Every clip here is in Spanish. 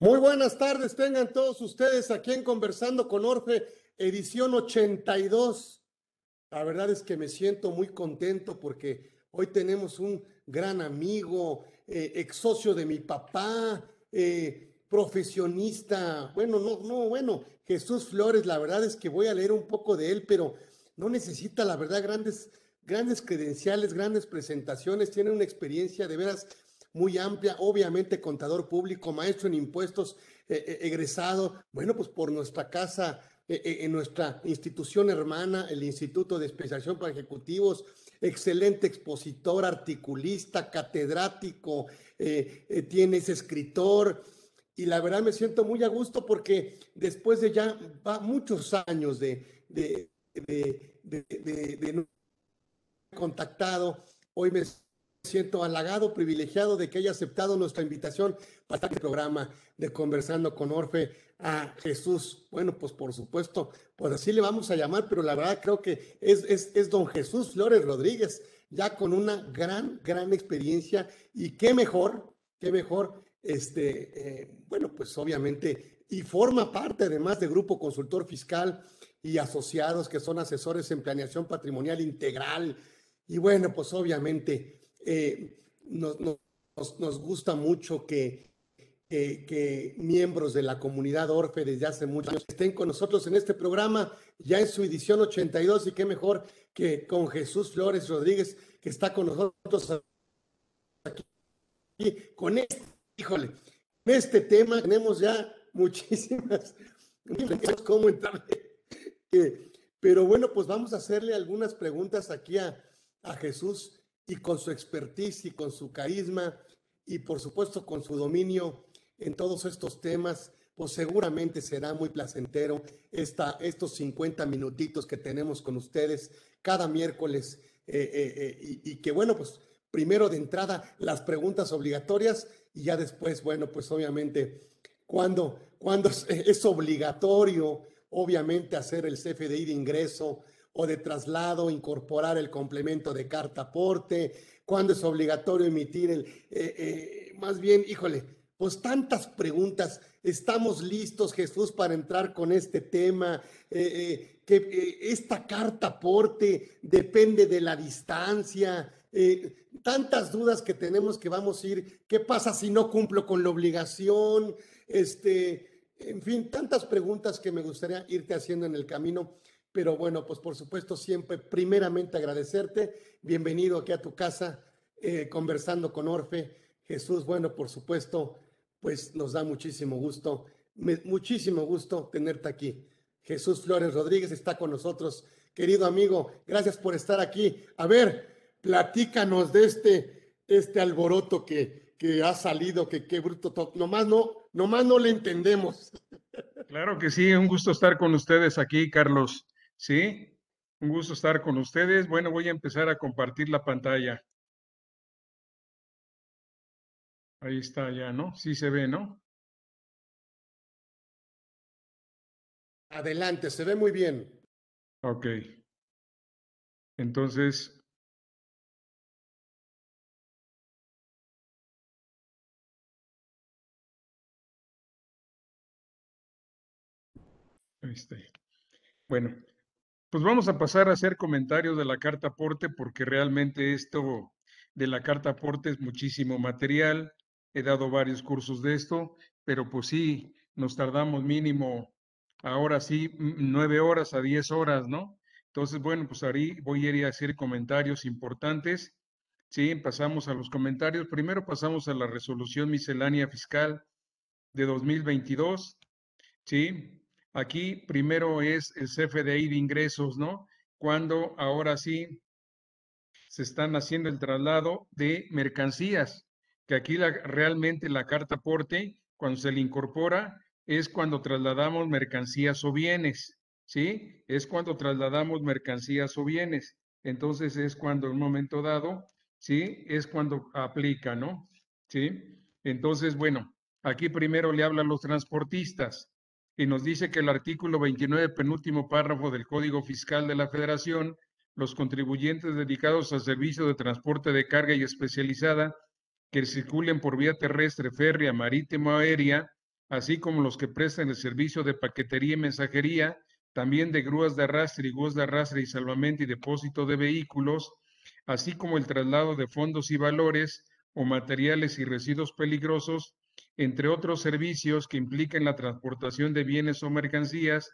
Muy buenas tardes, tengan todos ustedes aquí en Conversando con Orfe, edición 82. La verdad es que me siento muy contento porque hoy tenemos un gran amigo, eh, ex socio de mi papá, eh, profesionista. Bueno, no, no, bueno, Jesús Flores, la verdad es que voy a leer un poco de él, pero no necesita, la verdad, grandes, grandes credenciales, grandes presentaciones, tiene una experiencia de veras muy amplia, obviamente contador público, maestro en impuestos, eh, eh, egresado, bueno, pues por nuestra casa, eh, en nuestra institución hermana, el Instituto de Especialización para Ejecutivos, excelente expositor, articulista, catedrático, tienes escritor, y la verdad me siento muy a gusto porque después de ya va muchos años de, de, de, de contactado, hoy me siento halagado, privilegiado de que haya aceptado nuestra invitación para este programa de Conversando con Orfe a Jesús. Bueno, pues por supuesto, pues así le vamos a llamar, pero la verdad creo que es, es, don Jesús Flores Rodríguez, ya con una gran, gran experiencia y qué mejor, qué mejor, este, eh, bueno, pues obviamente, y forma parte además de Grupo Consultor Fiscal y asociados que son asesores en planeación patrimonial integral. Y bueno, pues obviamente eh, nos, nos, gusta mucho que, que, miembros de la comunidad Orfe desde hace muchos años estén con nosotros en este programa, ya en su edición 82, y qué mejor que con Jesús Flores Rodríguez, que está con nosotros aquí, con este, híjole, en este tema tenemos ya muchísimas, cómo entrarle. pero bueno, pues vamos a hacerle algunas preguntas aquí a, a Jesús y con su expertise y con su carisma y por supuesto con su dominio en todos estos temas, pues seguramente será muy placentero esta, estos 50 minutitos que tenemos con ustedes cada miércoles eh, eh, eh, y, que bueno, pues primero de entrada las preguntas obligatorias y ya después, bueno, pues obviamente cuando, cuando es obligatorio, obviamente hacer el CFDI de ingreso, o de traslado, incorporar el complemento de carta aporte, cuándo es obligatorio emitir el, eh, eh, más bien, híjole, pues tantas preguntas. Estamos listos, Jesús, para entrar con este tema. Eh, que esta carta aporte depende de la distancia. tantas dudas que tenemos que vamos a ir. ¿Qué pasa si no cumplo con la obligación? Este, en fin, tantas preguntas que me gustaría irte haciendo en el camino. Pero bueno, pues por supuesto siempre primeramente agradecerte. Bienvenido aquí a tu casa, eh, conversando con Orfe. Jesús, bueno, por supuesto, pues nos da muchísimo gusto, muchísimo gusto tenerte aquí. Jesús Flores Rodríguez está con nosotros. Querido amigo, gracias por estar aquí. A ver, platícanos de este, este alboroto que, que ha salido, que qué bruto, nomás no, nomás no le entendemos. Claro que sí, un gusto estar con ustedes aquí, Carlos. Sí, un gusto estar con ustedes. Bueno, voy a empezar a compartir la pantalla. Ahí está ya, ¿no? Sí se ve, ¿no? Adelante, se ve muy bien. Ok. Entonces, Ahí está. Bueno, pues vamos a pasar a hacer comentarios de la carta aporte porque realmente esto de la carta aporte es muchísimo material. He dado varios cursos de esto, pero pues sí, nos tardamos mínimo, ahora sí, nueve horas a diez horas, ¿no? Entonces, bueno, pues ahí voy a ir a hacer comentarios importantes. Sí, pasamos a los comentarios. Primero pasamos a la resolución miscelánea fiscal de 2022. Sí, Aquí primero es el CFDI de ingresos, ¿no? Cuando ahora sí se están haciendo el traslado de mercancías, que aquí realmente la carta aporte, cuando se le incorpora, es cuando trasladamos mercancías o bienes, ¿sí? Es cuando trasladamos mercancías o bienes. Entonces es cuando en un momento dado, ¿sí? Es cuando aplica, ¿no? ¿Sí? Entonces, bueno, aquí primero le hablan los transportistas y nos dice que el artículo 29, penúltimo párrafo del Código Fiscal de la Federación, los contribuyentes dedicados al servicio de transporte de carga y especializada que circulen por vía terrestre, férrea, marítima o aérea, así como los que prestan el servicio de paquetería y mensajería, también de grúas de arrastre y grúas de arrastre y salvamento y depósito de vehículos, así como el traslado de fondos y valores o materiales y residuos peligrosos, entre otros servicios que impliquen la transportación de bienes o mercancías,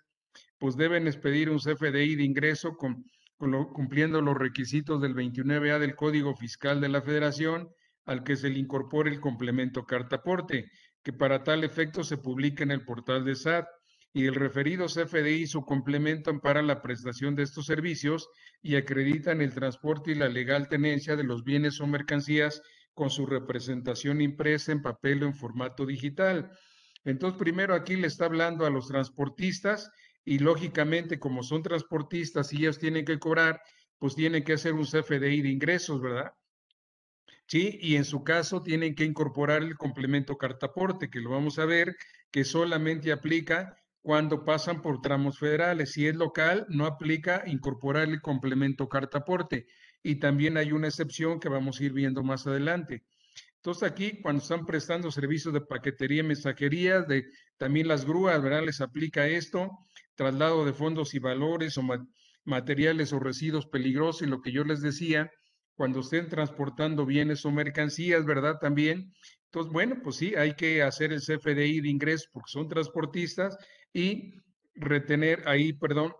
pues deben expedir un CFDI de ingreso con, cumpliendo los requisitos del 29A del Código Fiscal de la Federación, al que se le incorpore el complemento cartaporte, que para tal efecto se publica en el portal de SAT y el referido CFDI su complemento ampara la prestación de estos servicios y acreditan el transporte y la legal tenencia de los bienes o mercancías con su representación impresa en papel o en formato digital. Entonces, primero aquí le está hablando a los transportistas y lógicamente como son transportistas y ellos tienen que cobrar, pues tienen que hacer un CFDI de ingresos, ¿verdad? Sí, y en su caso tienen que incorporar el complemento cartaporte, que lo vamos a ver, que solamente aplica cuando pasan por tramos federales. Si es local, no aplica incorporar el complemento cartaporte. Y también hay una excepción que vamos a ir viendo más adelante. Entonces aquí, cuando están prestando servicios de paquetería y mensajería, de, también las grúas, ¿verdad? Les aplica esto, traslado de fondos y valores o materiales o residuos peligrosos y lo que yo les decía, cuando estén transportando bienes o mercancías, ¿verdad? También. Entonces, bueno, pues sí, hay que hacer el CFDI de ingreso porque son transportistas y retener ahí, perdón,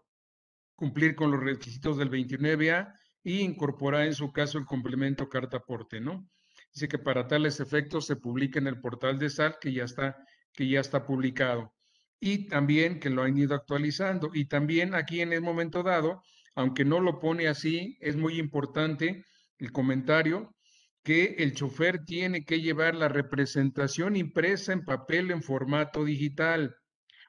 cumplir con los requisitos del 29A y incorporar en su caso el complemento carta aporte, ¿no? Dice que para tales efectos se publica en el portal de SAL que ya está, que ya está publicado. Y también que lo han ido actualizando. Y también aquí en el momento dado, aunque no lo pone así, es muy importante el comentario que el chofer tiene que llevar la representación impresa en papel en formato digital.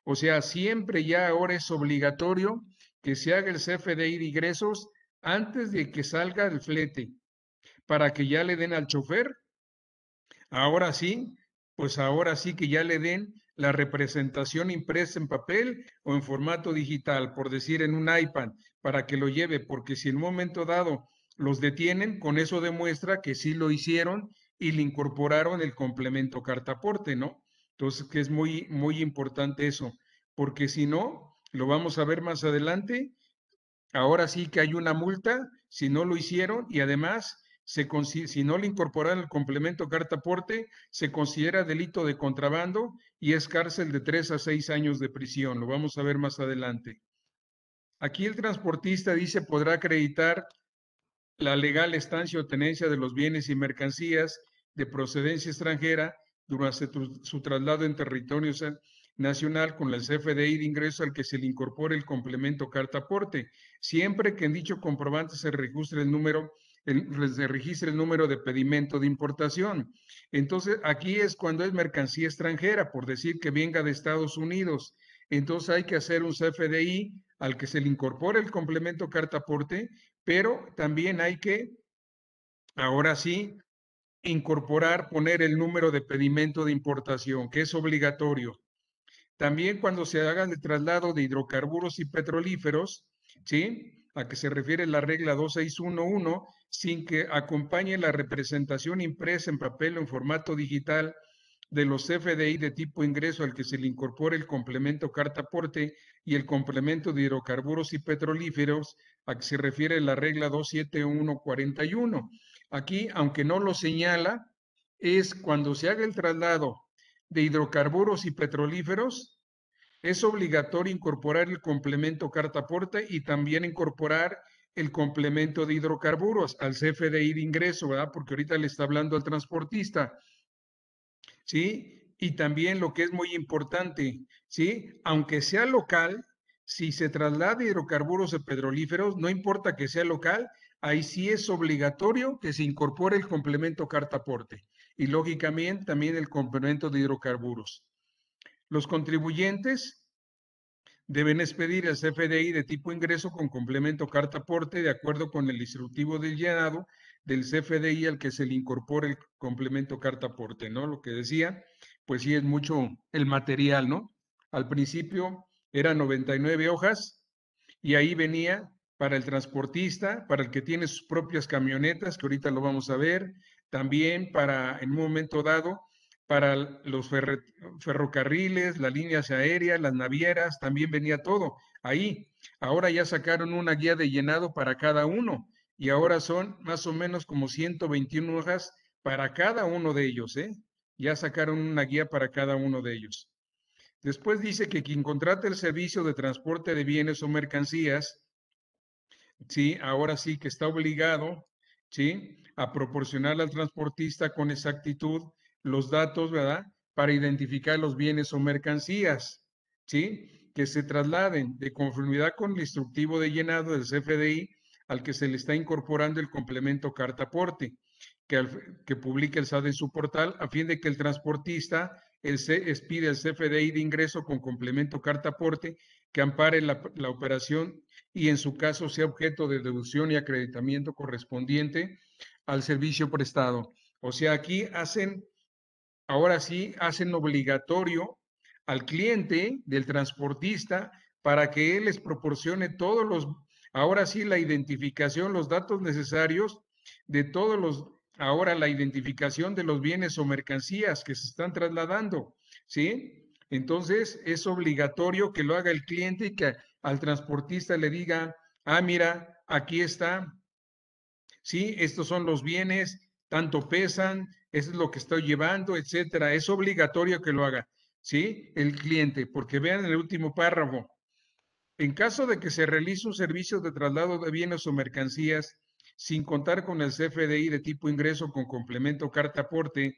O sea, siempre ya ahora es obligatorio que se haga el CFDI de ingresos antes de que salga el flete, para que ya le den al chofer. Ahora sí, pues ahora sí que ya le den la representación impresa en papel o en formato digital, por decir en un iPad, para que lo lleve, porque si en un momento dado los detienen, con eso demuestra que sí lo hicieron y le incorporaron el complemento cartaporte, ¿no? Entonces, que es muy, muy importante eso, porque si no, lo vamos a ver más adelante, ahora sí que hay una multa si no lo hicieron y además, se, si no le incorporaron el complemento cartaporte, se considera delito de contrabando y es cárcel de tres a seis años de prisión. Lo vamos a ver más adelante. Aquí el transportista dice podrá acreditar la legal estancia o tenencia de los bienes y mercancías de procedencia extranjera durante su traslado en territorio nacional con el CFDI de ingreso al que se le incorpore el complemento carta aporte, siempre que en dicho comprobante se registre el número se registre el número de pedimento de importación. Entonces, aquí es cuando es mercancía extranjera, por decir que venga de Estados Unidos. Entonces hay que hacer un CFDI al que se le incorpore el complemento carta aporte, pero también hay que, ahora sí, incorporar, poner el número de pedimento de importación, que es obligatorio. También cuando se haga el traslado de hidrocarburos y petrolíferos, ¿sí? A que se refiere la regla 2611, sin que acompañe la representación impresa en papel o en formato digital de los FDI de tipo ingreso al que se le incorpore el complemento carta aporte y el complemento de hidrocarburos y petrolíferos a que se refiere la regla 27141. Aquí, aunque no lo señala, es cuando se haga el traslado de hidrocarburos y petrolíferos, es obligatorio incorporar el complemento carta aporte y también incorporar el complemento de hidrocarburos al CFDI de ingreso, ¿verdad? Porque ahorita le está hablando al transportista. ¿Sí? Y también lo que es muy importante, ¿sí? Aunque sea local, si se traslada hidrocarburos o petrolíferos, no importa que sea local, ahí sí es obligatorio que se incorpore el complemento carta aporte y lógicamente también el complemento de hidrocarburos. Los contribuyentes deben expedir el CFDI de tipo ingreso con complemento carta aporte de acuerdo con el instructivo del llenado del CFDI al que se le incorpore el complemento carta aporte, ¿no? Lo que decía, pues sí es mucho el material, ¿no? Al principio eran 99 hojas y ahí venía para el transportista, para el que tiene sus propias camionetas, que ahorita lo vamos a ver, también para en un momento dado para los ferrocarriles, las líneas aéreas, las navieras, también venía todo ahí. Ahora ya sacaron una guía de llenado para cada uno y ahora son más o menos como 121 hojas para cada uno de ellos, ¿eh? Ya sacaron una guía para cada uno de ellos. Después dice que quien contrate el servicio de transporte de bienes o mercancías, sí, ahora sí que está obligado, sí, a proporcionar al transportista con exactitud los datos, ¿verdad? Para identificar los bienes o mercancías, ¿sí? Que se trasladen de conformidad con el instructivo de llenado del CFDI al que se le está incorporando el complemento carta aporte, que, que publica el SAD en su portal, a fin de que el transportista el expide el CFDI de ingreso con complemento carta aporte que ampare la, operación y en su caso sea objeto de deducción y acreditamiento correspondiente al servicio prestado. O sea, aquí hacen, ahora sí, hacen obligatorio al cliente del transportista para que él les proporcione todos los, ahora sí, la identificación, los datos necesarios de todos los, ahora la identificación de los bienes o mercancías que se están trasladando, ¿sí? Entonces es obligatorio que lo haga el cliente y que al transportista le diga, ah, mira, aquí está ¿sí? Estos son los bienes, tanto pesan, eso es lo que estoy llevando, etcétera. Es obligatorio que lo haga, ¿sí? El cliente, porque vean el último párrafo. En caso de que se realice un servicio de traslado de bienes o mercancías sin contar con el CFDI de tipo ingreso con complemento carta aporte,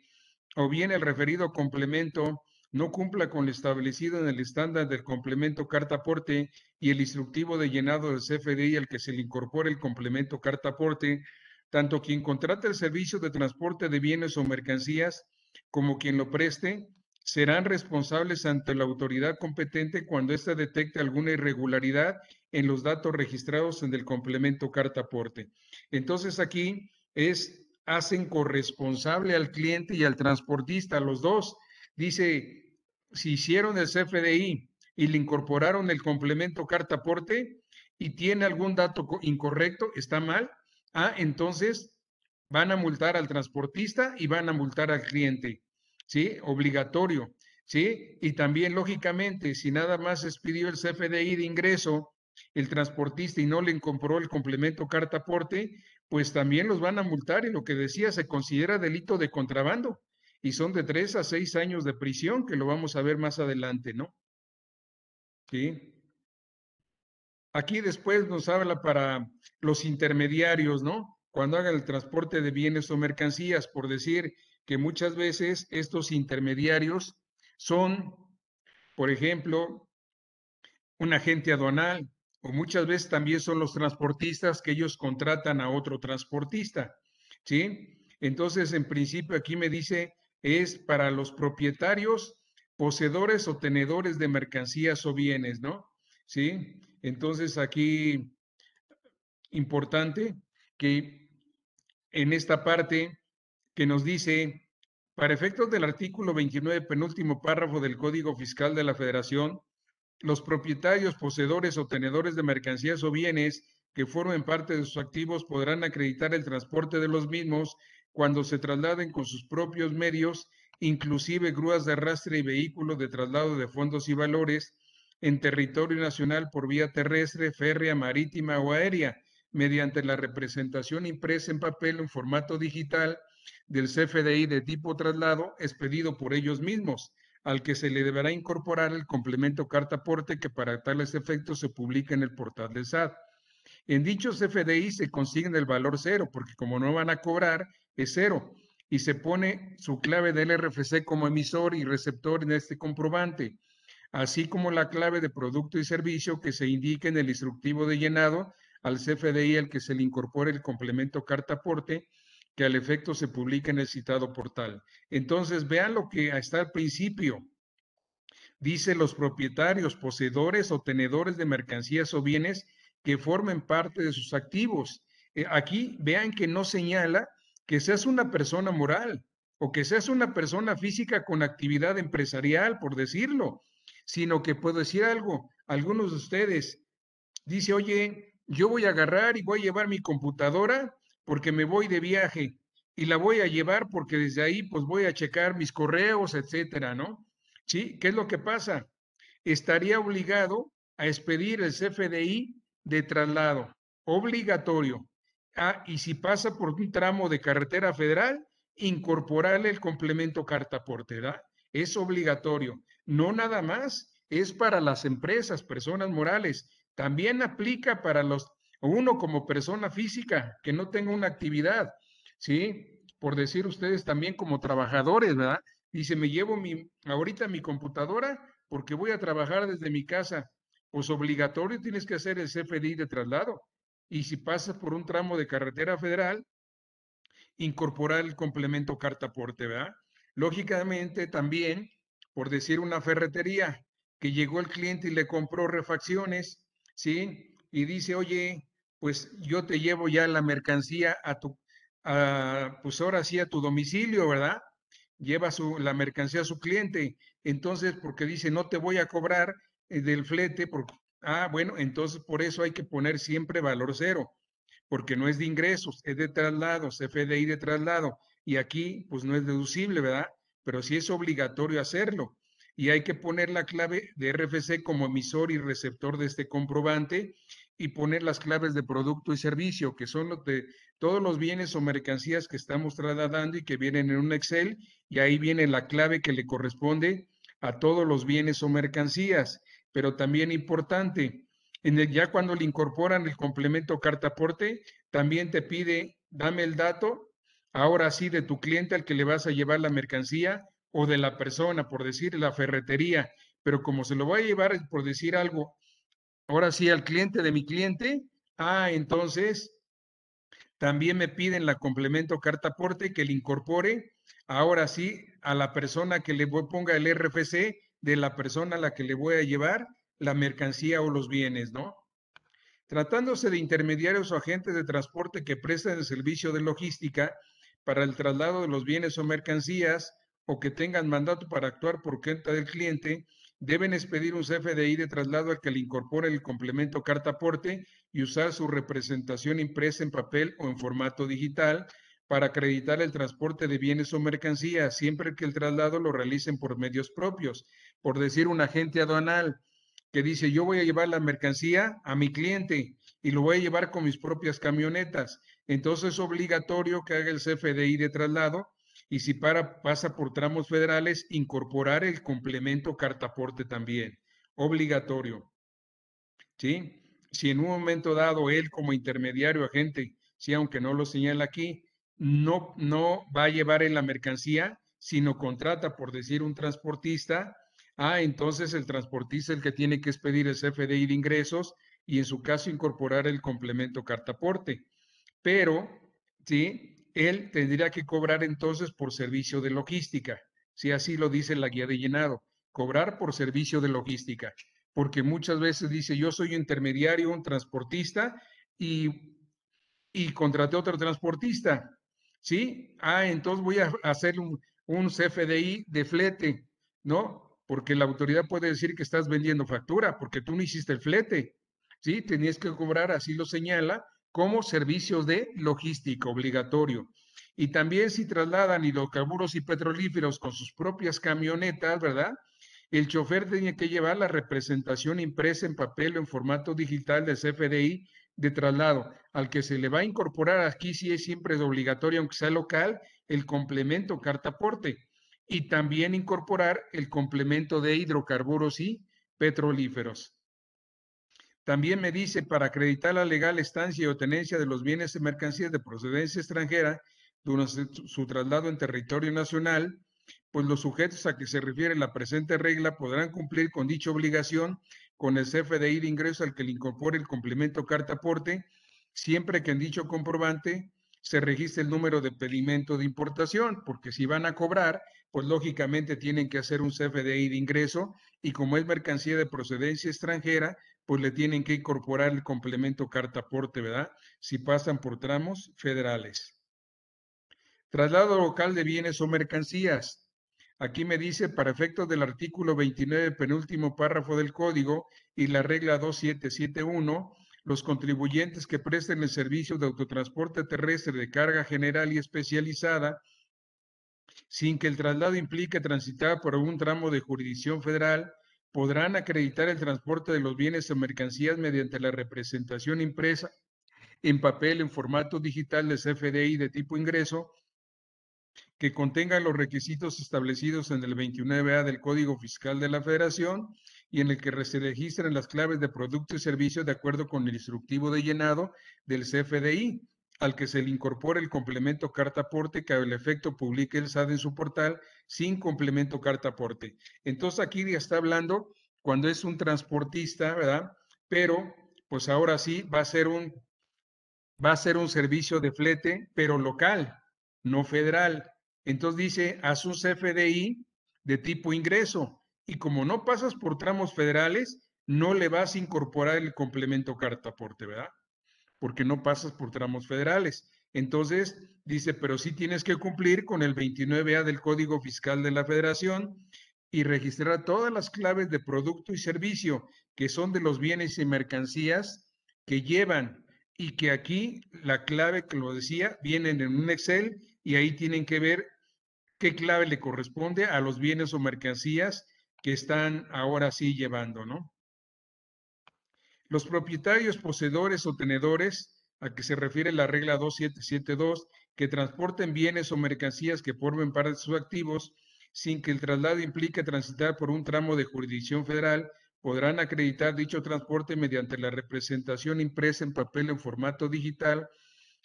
o bien el referido complemento no cumpla con lo establecido en el estándar del complemento carta aporte y el instructivo de llenado del CFDI al que se le incorpore el complemento carta aporte, tanto quien contrate el servicio de transporte de bienes o mercancías como quien lo preste serán responsables ante la autoridad competente cuando ésta detecte alguna irregularidad en los datos registrados en el complemento carta aporte. Entonces aquí es hacen corresponsable al cliente y al transportista, los dos. Dice, si hicieron el CFDI y le incorporaron el complemento carta aporte y tiene algún dato incorrecto, está mal, ah, entonces van a multar al transportista y van a multar al cliente, ¿sí? Obligatorio, ¿sí? Y también, lógicamente, si nada más expidió el CFDI de ingreso, el transportista y no le incorporó el complemento carta aporte, pues también los van a multar y lo que decía se considera delito de contrabando y son de tres a seis años de prisión, que lo vamos a ver más adelante, ¿no? Sí. Aquí después nos habla para los intermediarios, ¿no? Cuando hagan el transporte de bienes o mercancías, por decir que muchas veces estos intermediarios son, por ejemplo, un agente aduanal, o muchas veces también son los transportistas que ellos contratan a otro transportista, ¿sí? Entonces, en principio, aquí me dice es para los propietarios, poseedores o tenedores de mercancías o bienes, ¿no? Sí, entonces aquí importante que en esta parte que nos dice, para efectos del artículo 29, penúltimo párrafo del Código Fiscal de la Federación, los propietarios, poseedores o tenedores de mercancías o bienes que formen parte de sus activos podrán acreditar el transporte de los mismos cuando se trasladen con sus propios medios, inclusive grúas de arrastre y vehículos de traslado de fondos y valores en territorio nacional por vía terrestre, férrea, marítima o aérea, mediante la representación impresa en papel en formato digital del CFDI de tipo traslado expedido por ellos mismos, al que se le deberá incorporar el complemento carta aporte que para tales efectos se publica en el portal del SAT. En dichos CFDI se consigna el valor cero, porque como no van a cobrar, es cero. Y se pone su clave del RFC como emisor y receptor en este comprobante, así como la clave de producto y servicio que se indique en el instructivo de llenado al CFDI al que se le incorpore el complemento carta aporte que al efecto se publica en el citado portal. Entonces, vean lo que está al principio. Dice los propietarios, poseedores o tenedores de mercancías o bienes que formen parte de sus activos. Eh, aquí vean que no señala que seas una persona moral o que seas una persona física con actividad empresarial, por decirlo, sino que puedo decir algo, algunos de ustedes dice, oye, yo voy a agarrar y voy a llevar mi computadora porque me voy de viaje y la voy a llevar porque desde ahí pues voy a checar mis correos, etcétera, ¿no? ¿Sí? ¿Qué es lo que pasa? Estaría obligado a expedir el CFDI de traslado, obligatorio. Ah, y si pasa por un tramo de carretera federal, incorporarle el complemento carta ¿verdad? Es obligatorio. No nada más, es para las empresas, personas morales. También aplica para los, uno como persona física que no tenga una actividad, ¿sí? Por decir ustedes también como trabajadores, ¿verdad? Dice, me llevo mi, ahorita mi computadora porque voy a trabajar desde mi casa. Pues obligatorio tienes que hacer el CFDI de traslado y si pasas por un tramo de carretera federal, incorporar el complemento carta aporte, ¿verdad? Lógicamente también, por decir una ferretería, que llegó el cliente y le compró refacciones, ¿sí? Y dice, oye, pues yo te llevo ya la mercancía a tu, pues ahora sí a tu domicilio, ¿verdad? Lleva su, la mercancía a su cliente. Entonces, porque dice, no te voy a cobrar eh, del flete, porque Ah, bueno, entonces por eso hay que poner siempre valor cero, porque no es de ingresos, es de traslados, FDI de traslado. Y aquí, pues no es deducible, ¿verdad? Pero sí es obligatorio hacerlo. Y hay que poner la clave de RFC como emisor y receptor de este comprobante y poner las claves de producto y servicio, que son los de todos los bienes o mercancías que estamos trasladando y que vienen en un Excel, y ahí viene la clave que le corresponde a todos los bienes o mercancías pero también importante, en el, ya cuando le incorporan el complemento carta aporte, también te pide, dame el dato, ahora sí, de tu cliente al que le vas a llevar la mercancía o de la persona, por decir, la ferretería, pero como se lo voy a llevar, por decir algo, ahora sí, al cliente de mi cliente, ah, entonces también me piden la complemento carta aporte que le incorpore, ahora sí, a la persona que le ponga el RFC de la persona a la que le voy a llevar la mercancía o los bienes, ¿no? Tratándose de intermediarios o agentes de transporte que prestan el servicio de logística para el traslado de los bienes o mercancías o que tengan mandato para actuar por cuenta del cliente, deben expedir un CFDI de traslado al que le incorpore el complemento carta aporte y usar su representación impresa en papel o en formato digital para acreditar el transporte de bienes o mercancías, siempre que el traslado lo realicen por medios propios. Por decir, un agente aduanal que dice, yo voy a llevar la mercancía a mi cliente y lo voy a llevar con mis propias camionetas. Entonces es obligatorio que haga el CFDI de traslado y si para, pasa por tramos federales, incorporar el complemento cartaporte también. Obligatorio. ¿Sí? Si en un momento dado él como intermediario agente, sí, aunque no lo señala aquí, no, no va a llevar en la mercancía, sino contrata, por decir, un transportista, ah, entonces el transportista es el que tiene que expedir el CFDI de ingresos y en su caso incorporar el complemento cartaporte. Pero, sí, él tendría que cobrar entonces por servicio de logística, si así lo dice la guía de llenado, cobrar por servicio de logística, porque muchas veces dice, yo soy intermediario, un transportista, y, y contraté otro transportista, ¿sí? Ah, entonces voy a hacer un, un CFDI de flete, ¿no? Porque la autoridad puede decir que estás vendiendo factura, porque tú no hiciste el flete, ¿sí? Tenías que cobrar, así lo señala, como servicios de logística obligatorio. Y también si trasladan hidrocarburos y petrolíferos con sus propias camionetas, ¿verdad? El chofer tiene que llevar la representación impresa en papel o en formato digital del CFDI de traslado, al que se le va a incorporar aquí sí es siempre es obligatorio, aunque sea local, el complemento cartaporte y también incorporar el complemento de hidrocarburos y petrolíferos. También me dice, para acreditar la legal estancia o tenencia de los bienes y mercancías de procedencia extranjera durante su traslado en territorio nacional, pues los sujetos a que se refiere la presente regla podrán cumplir con dicha obligación con el CFDI de ingreso al que le incorpore el complemento carta aporte, siempre que en dicho comprobante se registre el número de pedimento de importación, porque si van a cobrar, pues lógicamente tienen que hacer un CFDI de ingreso y como es mercancía de procedencia extranjera, pues le tienen que incorporar el complemento carta aporte, ¿verdad? Si pasan por tramos federales. Traslado local de bienes o mercancías. Aquí me dice, para efectos del artículo 29, penúltimo párrafo del código y la regla 2771, los contribuyentes que presten el servicio de autotransporte terrestre de carga general y especializada, sin que el traslado implique transitar por algún tramo de jurisdicción federal, podrán acreditar el transporte de los bienes o mercancías mediante la representación impresa en papel en formato digital de CFDI de tipo ingreso que contenga los requisitos establecidos en el 29A del Código Fiscal de la Federación y en el que se registren las claves de producto y servicio de acuerdo con el instructivo de llenado del CFDI, al que se le incorpore el complemento carta aporte que al efecto publique el SAD en su portal sin complemento carta aporte. Entonces aquí ya está hablando cuando es un transportista, ¿verdad? Pero pues ahora sí va a ser un va a ser un servicio de flete, pero local, no federal. Entonces dice, haz un CFDI de tipo ingreso y como no pasas por tramos federales, no le vas a incorporar el complemento carta aporte, ¿verdad? Porque no pasas por tramos federales. Entonces, dice, pero sí tienes que cumplir con el 29A del Código Fiscal de la Federación y registrar todas las claves de producto y servicio que son de los bienes y mercancías que llevan y que aquí la clave que lo decía vienen en un Excel y ahí tienen que ver qué clave le corresponde a los bienes o mercancías que están ahora sí llevando, ¿no? Los propietarios, poseedores o tenedores, a que se refiere la regla 2772, que transporten bienes o mercancías que formen parte de sus activos sin que el traslado implique transitar por un tramo de jurisdicción federal, podrán acreditar dicho transporte mediante la representación impresa en papel en formato digital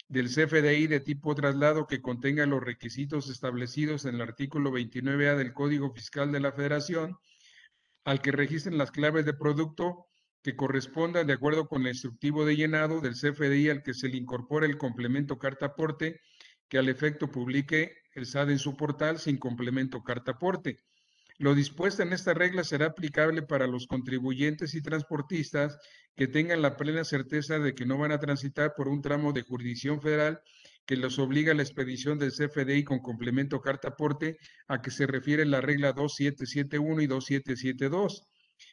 del CFDI de tipo traslado que contenga los requisitos establecidos en el artículo 29A del Código Fiscal de la Federación, al que registren las claves de producto que correspondan de acuerdo con el instructivo de llenado del CFDI al que se le incorpore el complemento carta aporte que al efecto publique el SAD en su portal sin complemento carta aporte. Lo dispuesto en esta regla será aplicable para los contribuyentes y transportistas que tengan la plena certeza de que no van a transitar por un tramo de jurisdicción federal que los obliga a la expedición del CFDI con complemento carta aporte a que se refiere la regla 2771 y 2772.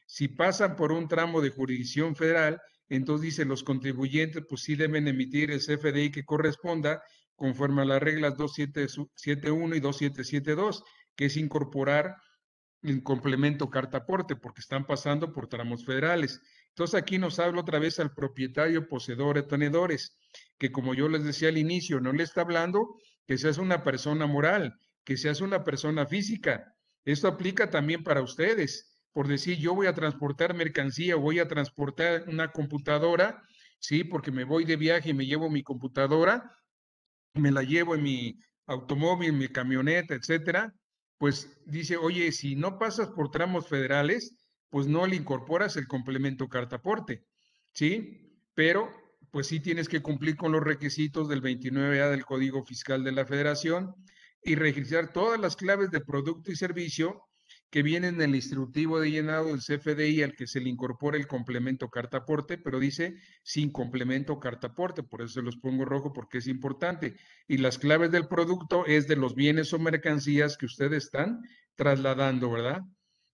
Si pasan por un tramo de jurisdicción federal, entonces dice los contribuyentes pues sí deben emitir el CFDI que corresponda conforme a las reglas 2771 y 2772, que es incorporar el complemento carta aporte porque están pasando por tramos federales. Entonces aquí nos habla otra vez al propietario, poseedor tenedores, que como yo les decía al inicio, no le está hablando que seas una persona moral, que seas una persona física. Esto aplica también para ustedes. Por decir, yo voy a transportar mercancía, voy a transportar una computadora, sí, porque me voy de viaje y me llevo mi computadora, me la llevo en mi automóvil, mi camioneta, etcétera, pues dice, oye, si no pasas por tramos federales, pues no le incorporas el complemento carta aporte, ¿sí? Pero pues sí tienes que cumplir con los requisitos del 29A del Código Fiscal de la Federación y registrar todas las claves de producto y servicio que vienen en el instructivo de llenado del CFDI al que se le incorpora el complemento carta aporte, pero dice sin complemento carta aporte, por eso se los pongo rojo porque es importante. Y las claves del producto es de los bienes o mercancías que ustedes están trasladando, ¿verdad?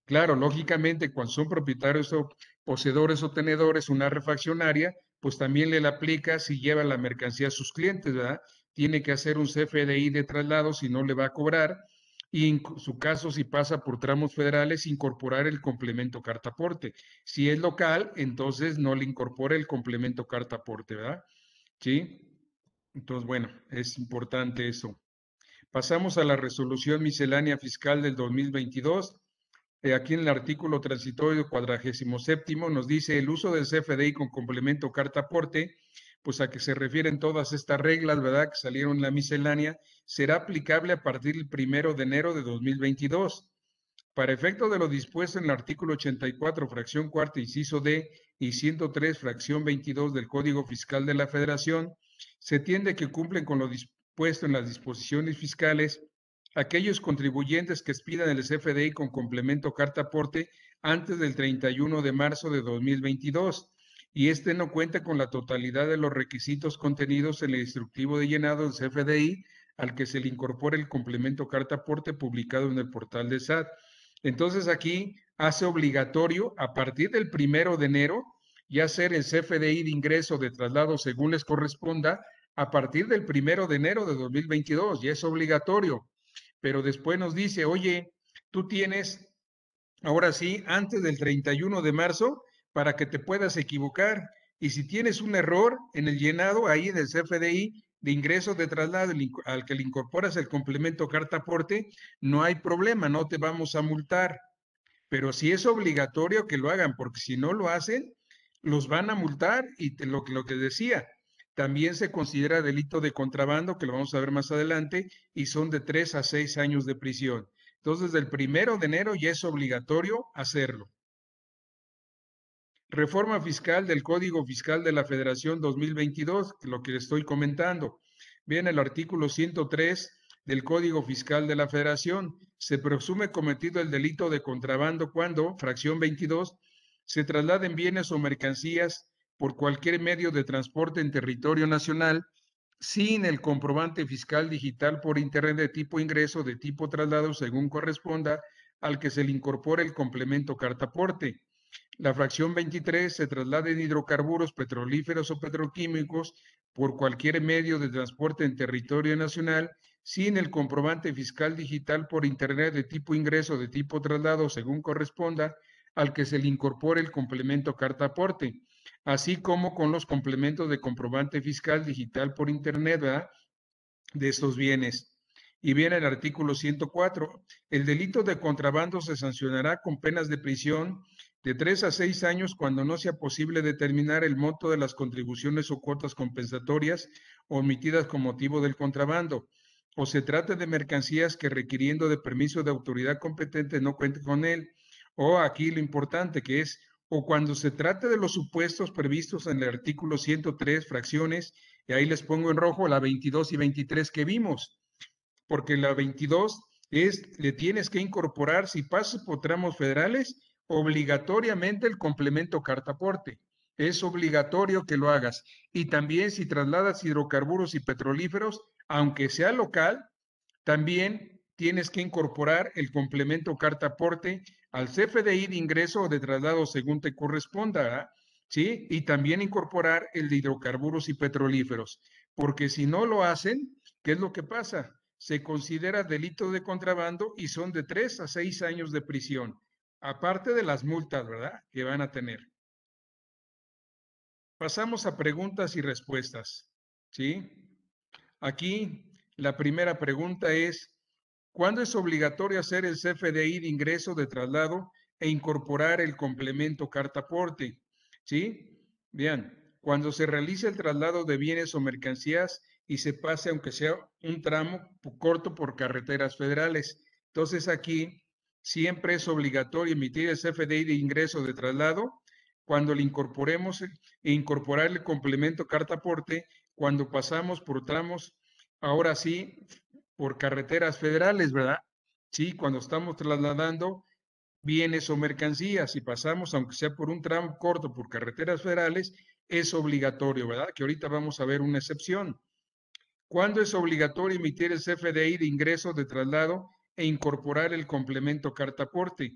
Claro, lógicamente, cuando son propietarios o poseedores o tenedores, una refaccionaria, pues también le aplica si lleva la mercancía a sus clientes, ¿verdad? Tiene que hacer un CFDI de traslado, si no le va a cobrar. Y en su caso, si pasa por tramos federales, incorporar el complemento carta aporte. Si es local, entonces no le incorpora el complemento carta aporte, ¿verdad? Sí. Entonces, bueno, es importante eso. Pasamos a la resolución miscelánea fiscal del 2022 eh, aquí en el artículo transitorio cuadragésimo séptimo nos dice el uso del CFDI con complemento carta aporte, pues a que se refieren todas estas reglas, ¿verdad? Que salieron en la miscelánea, será aplicable a partir del primero de enero de 2022. Para efecto de lo dispuesto en el artículo 84, fracción cuarta, inciso D, y 103, fracción 22 del Código Fiscal de la Federación, se tiende que cumplen con lo dispuesto en las disposiciones fiscales aquellos contribuyentes que expidan el CFDI con complemento carta aporte antes del 31 de marzo de 2022 y este no cuenta con la totalidad de los requisitos contenidos en el instructivo de llenado del CFDI al que se le incorpora el complemento carta aporte publicado en el portal de SAT. Entonces aquí hace obligatorio a partir del primero de enero y hacer el CFDI de ingreso de traslado según les corresponda a partir del primero de enero de 2022, ya es obligatorio. Pero después nos dice, oye, tú tienes, ahora sí, antes del 31 de marzo, para que te puedas equivocar. Y si tienes un error en el llenado ahí en el CFDI de ingreso de traslado al que le incorporas el complemento carta aporte, no hay problema, no te vamos a multar. Pero si es obligatorio que lo hagan, porque si no lo hacen, los van a multar y lo, lo que decía, también se considera delito de contrabando, que lo vamos a ver más adelante, y son de tres a seis años de prisión. Entonces, desde el primero de enero ya es obligatorio hacerlo. Reforma fiscal del Código Fiscal de la Federación 2022, lo que estoy comentando. Bien, el artículo 103 del Código Fiscal de la Federación. Se presume cometido el delito de contrabando cuando, fracción 22, se trasladen bienes o mercancías por cualquier medio de transporte en territorio nacional sin el comprobante fiscal digital por Internet de tipo ingreso, de tipo traslado, según corresponda, al que se le incorpore el complemento cartaporte. La fracción 23 se trasladen hidrocarburos petrolíferos o petroquímicos por cualquier medio de transporte en territorio nacional sin el comprobante fiscal digital por Internet de tipo ingreso, de tipo traslado, según corresponda, al que se le incorpore el complemento cartaporte así como con los complementos de comprobante fiscal digital por Internet de estos bienes. Y viene el artículo 104. El delito de contrabando se sancionará con penas de prisión de tres a seis años cuando no sea posible determinar el monto de las contribuciones o cuotas compensatorias omitidas con motivo del contrabando, o se trate de mercancías que requiriendo de permiso de autoridad competente no cuente con él, o aquí lo importante que es o cuando se trate de los supuestos previstos en el artículo 103, fracciones, y ahí les pongo en rojo la 22 y 23 que vimos, porque la 22 es, le tienes que incorporar, si pasas por tramos federales, obligatoriamente el complemento cartaporte. Es obligatorio que lo hagas. Y también si trasladas hidrocarburos y petrolíferos, aunque sea local, también tienes que incorporar el complemento cartaporte al CFDI de ingreso o de traslado según te corresponda, ¿sí? Y también incorporar el de hidrocarburos y petrolíferos, porque si no lo hacen, ¿qué es lo que pasa? Se considera delito de contrabando y son de tres a seis años de prisión, aparte de las multas, ¿verdad? Que van a tener. Pasamos a preguntas y respuestas, ¿sí? Aquí la primera pregunta es, ¿Cuándo es obligatorio hacer el CFDI de ingreso de traslado e incorporar el complemento cartaporte? ¿Sí? Bien, cuando se realice el traslado de bienes o mercancías y se pase, aunque sea un tramo corto por carreteras federales. Entonces aquí siempre es obligatorio emitir el CFDI de ingreso de traslado cuando le incorporemos e incorporar el complemento cartaporte cuando pasamos por tramos, ahora sí, por carreteras federales, ¿verdad? Sí, cuando estamos trasladando bienes o mercancías y pasamos, aunque sea por un tramo corto por carreteras federales, es obligatorio, ¿verdad? Que ahorita vamos a ver una excepción. ¿Cuándo es obligatorio emitir el CFDI de ingreso de traslado e incorporar el complemento cartaporte?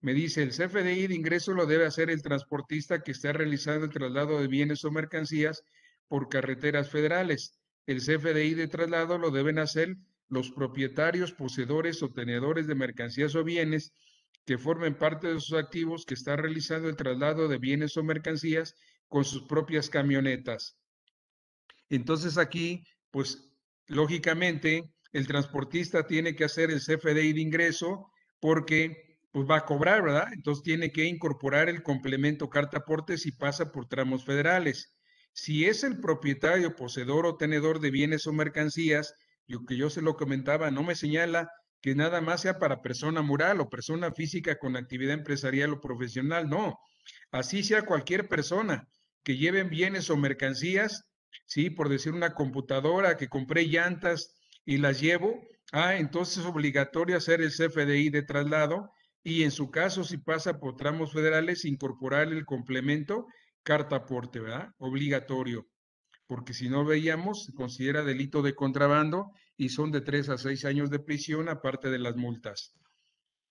Me dice, el CFDI de ingreso lo debe hacer el transportista que está realizando el traslado de bienes o mercancías por carreteras federales. El CFDI de traslado lo deben hacer los propietarios, poseedores o tenedores de mercancías o bienes que formen parte de sus activos que está realizando el traslado de bienes o mercancías con sus propias camionetas. Entonces aquí, pues lógicamente, el transportista tiene que hacer el CFDI de ingreso porque pues va a cobrar, ¿verdad? Entonces tiene que incorporar el complemento carta aporte si pasa por tramos federales. Si es el propietario, poseedor o tenedor de bienes o mercancías, lo que yo se lo comentaba, no me señala que nada más sea para persona moral o persona física con actividad empresarial o profesional, no. Así sea cualquier persona que lleven bienes o mercancías, sí, por decir una computadora que compré llantas y las llevo, ah, entonces es obligatorio hacer el CFDI de traslado y en su caso, si pasa por tramos federales, incorporar el complemento carta aporte, ¿verdad? Obligatorio, porque si no veíamos, se considera delito de contrabando y son de tres a seis años de prisión aparte de las multas.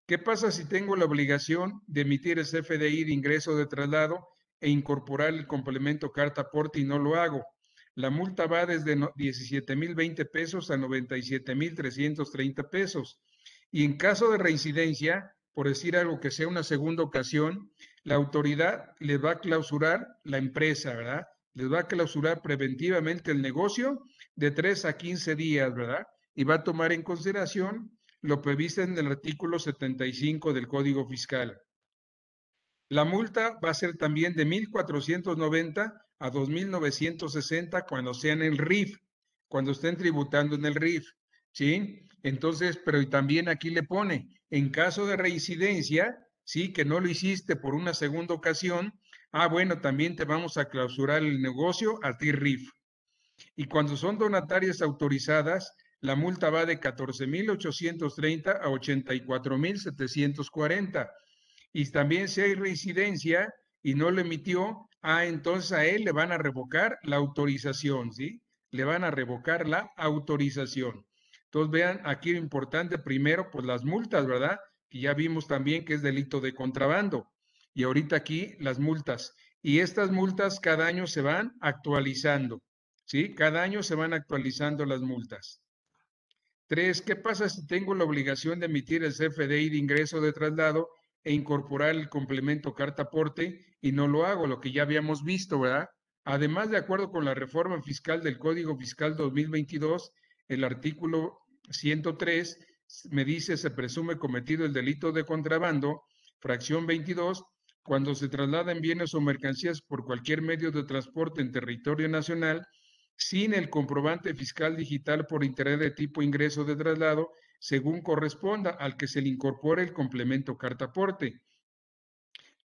¿Qué pasa si tengo la obligación de emitir el CFDI de ingreso de traslado e incorporar el complemento carta aporte y no lo hago. La multa va desde 17 mil 20 pesos a 97 mil 330 pesos. Y en caso de reincidencia, por decir algo que sea una segunda ocasión, la autoridad les va a clausurar la empresa, ¿verdad? Les va a clausurar preventivamente el negocio de 3 a 15 días, ¿verdad? Y va a tomar en consideración lo previsto en el artículo 75 del Código Fiscal. La multa va a ser también de 1.490 a 2.960 cuando sean en el RIF, cuando estén tributando en el RIF, ¿sí? Entonces, pero también aquí le pone, en caso de reincidencia, sí, que no lo hiciste por una segunda ocasión, ah, bueno, también te vamos a clausurar el negocio a ti RIF. Y cuando son donatarias autorizadas, la multa va de 14.830 a 84.740. Y también si hay reincidencia y no lo emitió, ah, entonces a él le van a revocar la autorización, ¿sí? Le van a revocar la autorización. Entonces vean aquí lo importante primero, pues las multas, ¿verdad? Que ya vimos también que es delito de contrabando. Y ahorita aquí las multas. Y estas multas cada año se van actualizando, ¿sí? Cada año se van actualizando las multas. Tres, ¿qué pasa si tengo la obligación de emitir el CFDI de ingreso de traslado e incorporar el complemento carta aporte y no lo hago, lo que ya habíamos visto, ¿verdad? Además, de acuerdo con la reforma fiscal del Código Fiscal 2022, el artículo 103 me dice se presume cometido el delito de contrabando, fracción 22, cuando se trasladan bienes o mercancías por cualquier medio de transporte en territorio nacional sin el comprobante fiscal digital por interés de tipo ingreso de traslado, según corresponda al que se le incorpore el complemento cartaporte.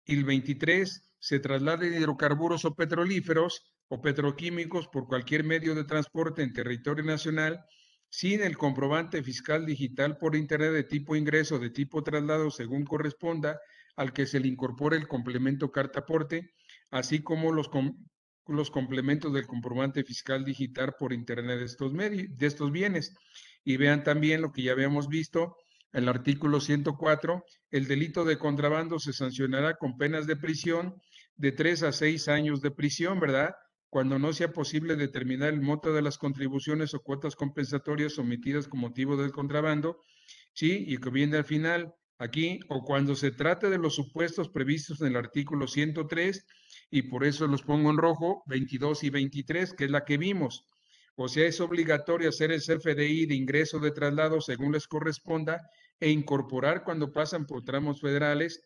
Y el 23, se trasladen hidrocarburos o petrolíferos o petroquímicos por cualquier medio de transporte en territorio nacional sin el comprobante fiscal digital por interés de tipo ingreso de tipo traslado según corresponda al que se le incorpore el complemento cartaporte, así como los, los complementos del comprobante fiscal digital por Internet de estos, de estos bienes. Y vean también lo que ya habíamos visto, el artículo 104, el delito de contrabando se sancionará con penas de prisión de tres a seis años de prisión, ¿verdad? Cuando no sea posible determinar el monto de las contribuciones o cuotas compensatorias omitidas con motivo del contrabando, ¿sí? Y que viene al final aquí, o cuando se trate de los supuestos previstos en el artículo 103 y por eso los pongo en rojo, 22 y 23, que es la que vimos. O sea, es obligatorio hacer el CFDI de ingreso de traslado según les corresponda e incorporar cuando pasan por tramos federales,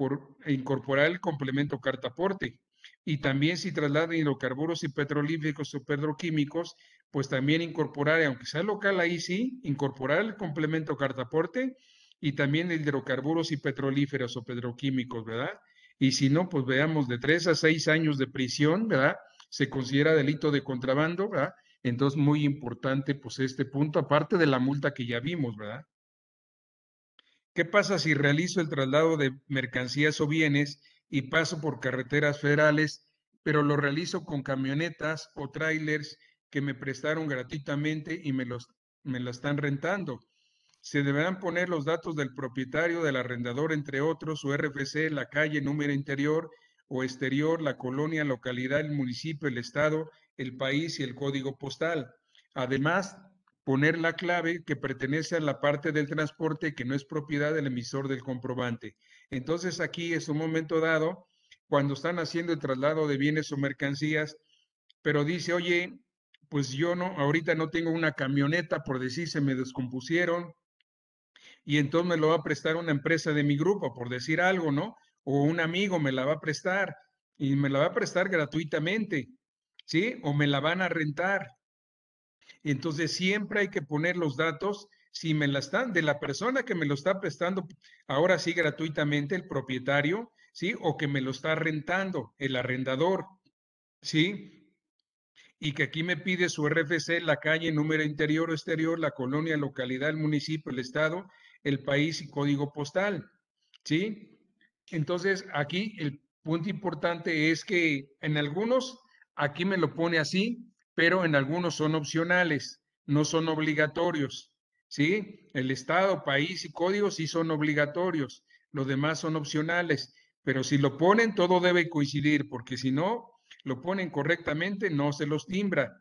por incorporar el complemento cartaporte. Y también si trasladan hidrocarburos y petrolíficos o petroquímicos, pues también incorporar, aunque sea local ahí sí, incorporar el complemento cartaporte y también hidrocarburos y petrolíferos o petroquímicos, ¿verdad? y si no, pues veamos, de tres a seis años de prisión, ¿verdad? Se considera delito de contrabando, ¿verdad? Entonces, muy importante, pues este punto, aparte de la multa que ya vimos, ¿verdad? ¿Qué pasa si realizo el traslado de mercancías o bienes y paso por carreteras federales, pero lo realizo con camionetas o trailers que me prestaron gratuitamente y me los me la están rentando? se deberán poner los datos del propietario, del arrendador, entre otros, su RFC, la calle, número interior o exterior, la colonia, localidad, el municipio, el estado, el país y el código postal. Además, poner la clave que pertenece a la parte del transporte que no es propiedad del emisor del comprobante. Entonces aquí es un momento dado, cuando están haciendo el traslado de bienes o mercancías, pero dice, oye, pues yo no, ahorita no tengo una camioneta, por decir, se me descompusieron, y entonces me lo va a prestar una empresa de mi grupo, por decir algo, ¿no? O un amigo me la va a prestar y me la va a prestar gratuitamente, ¿sí? O me la van a rentar. Entonces siempre hay que poner los datos, si me la están, de la persona que me lo está prestando, ahora sí gratuitamente, el propietario, ¿sí? O que me lo está rentando, el arrendador, ¿sí? y que aquí me pide su RFC, la calle, número interior o exterior, la colonia, localidad, el municipio, el estado, el país y código postal. ¿Sí? Entonces, aquí el punto importante es que en algunos, aquí me lo pone así, pero en algunos son opcionales, no son obligatorios. ¿Sí? El estado, país y código sí son obligatorios, los demás son opcionales. Pero si lo ponen, todo debe coincidir, porque si no, lo ponen correctamente, no se los timbra.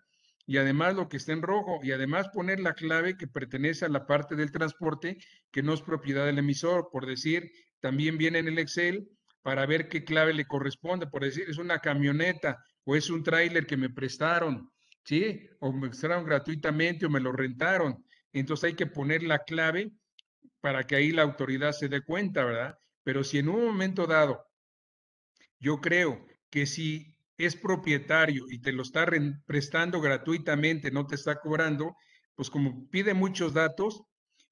Y además lo que está en rojo, y además poner la clave que pertenece a la parte del transporte que no es propiedad del emisor, por decir, también viene en el Excel para ver qué clave le corresponde, por decir, es una camioneta o es un tráiler que me prestaron, ¿sí? O me prestaron gratuitamente o me lo rentaron. Entonces hay que poner la clave para que ahí la autoridad se dé cuenta, ¿verdad? Pero si en un momento dado, yo creo que si es propietario y te lo está prestando gratuitamente, no te está cobrando, pues como pide muchos datos,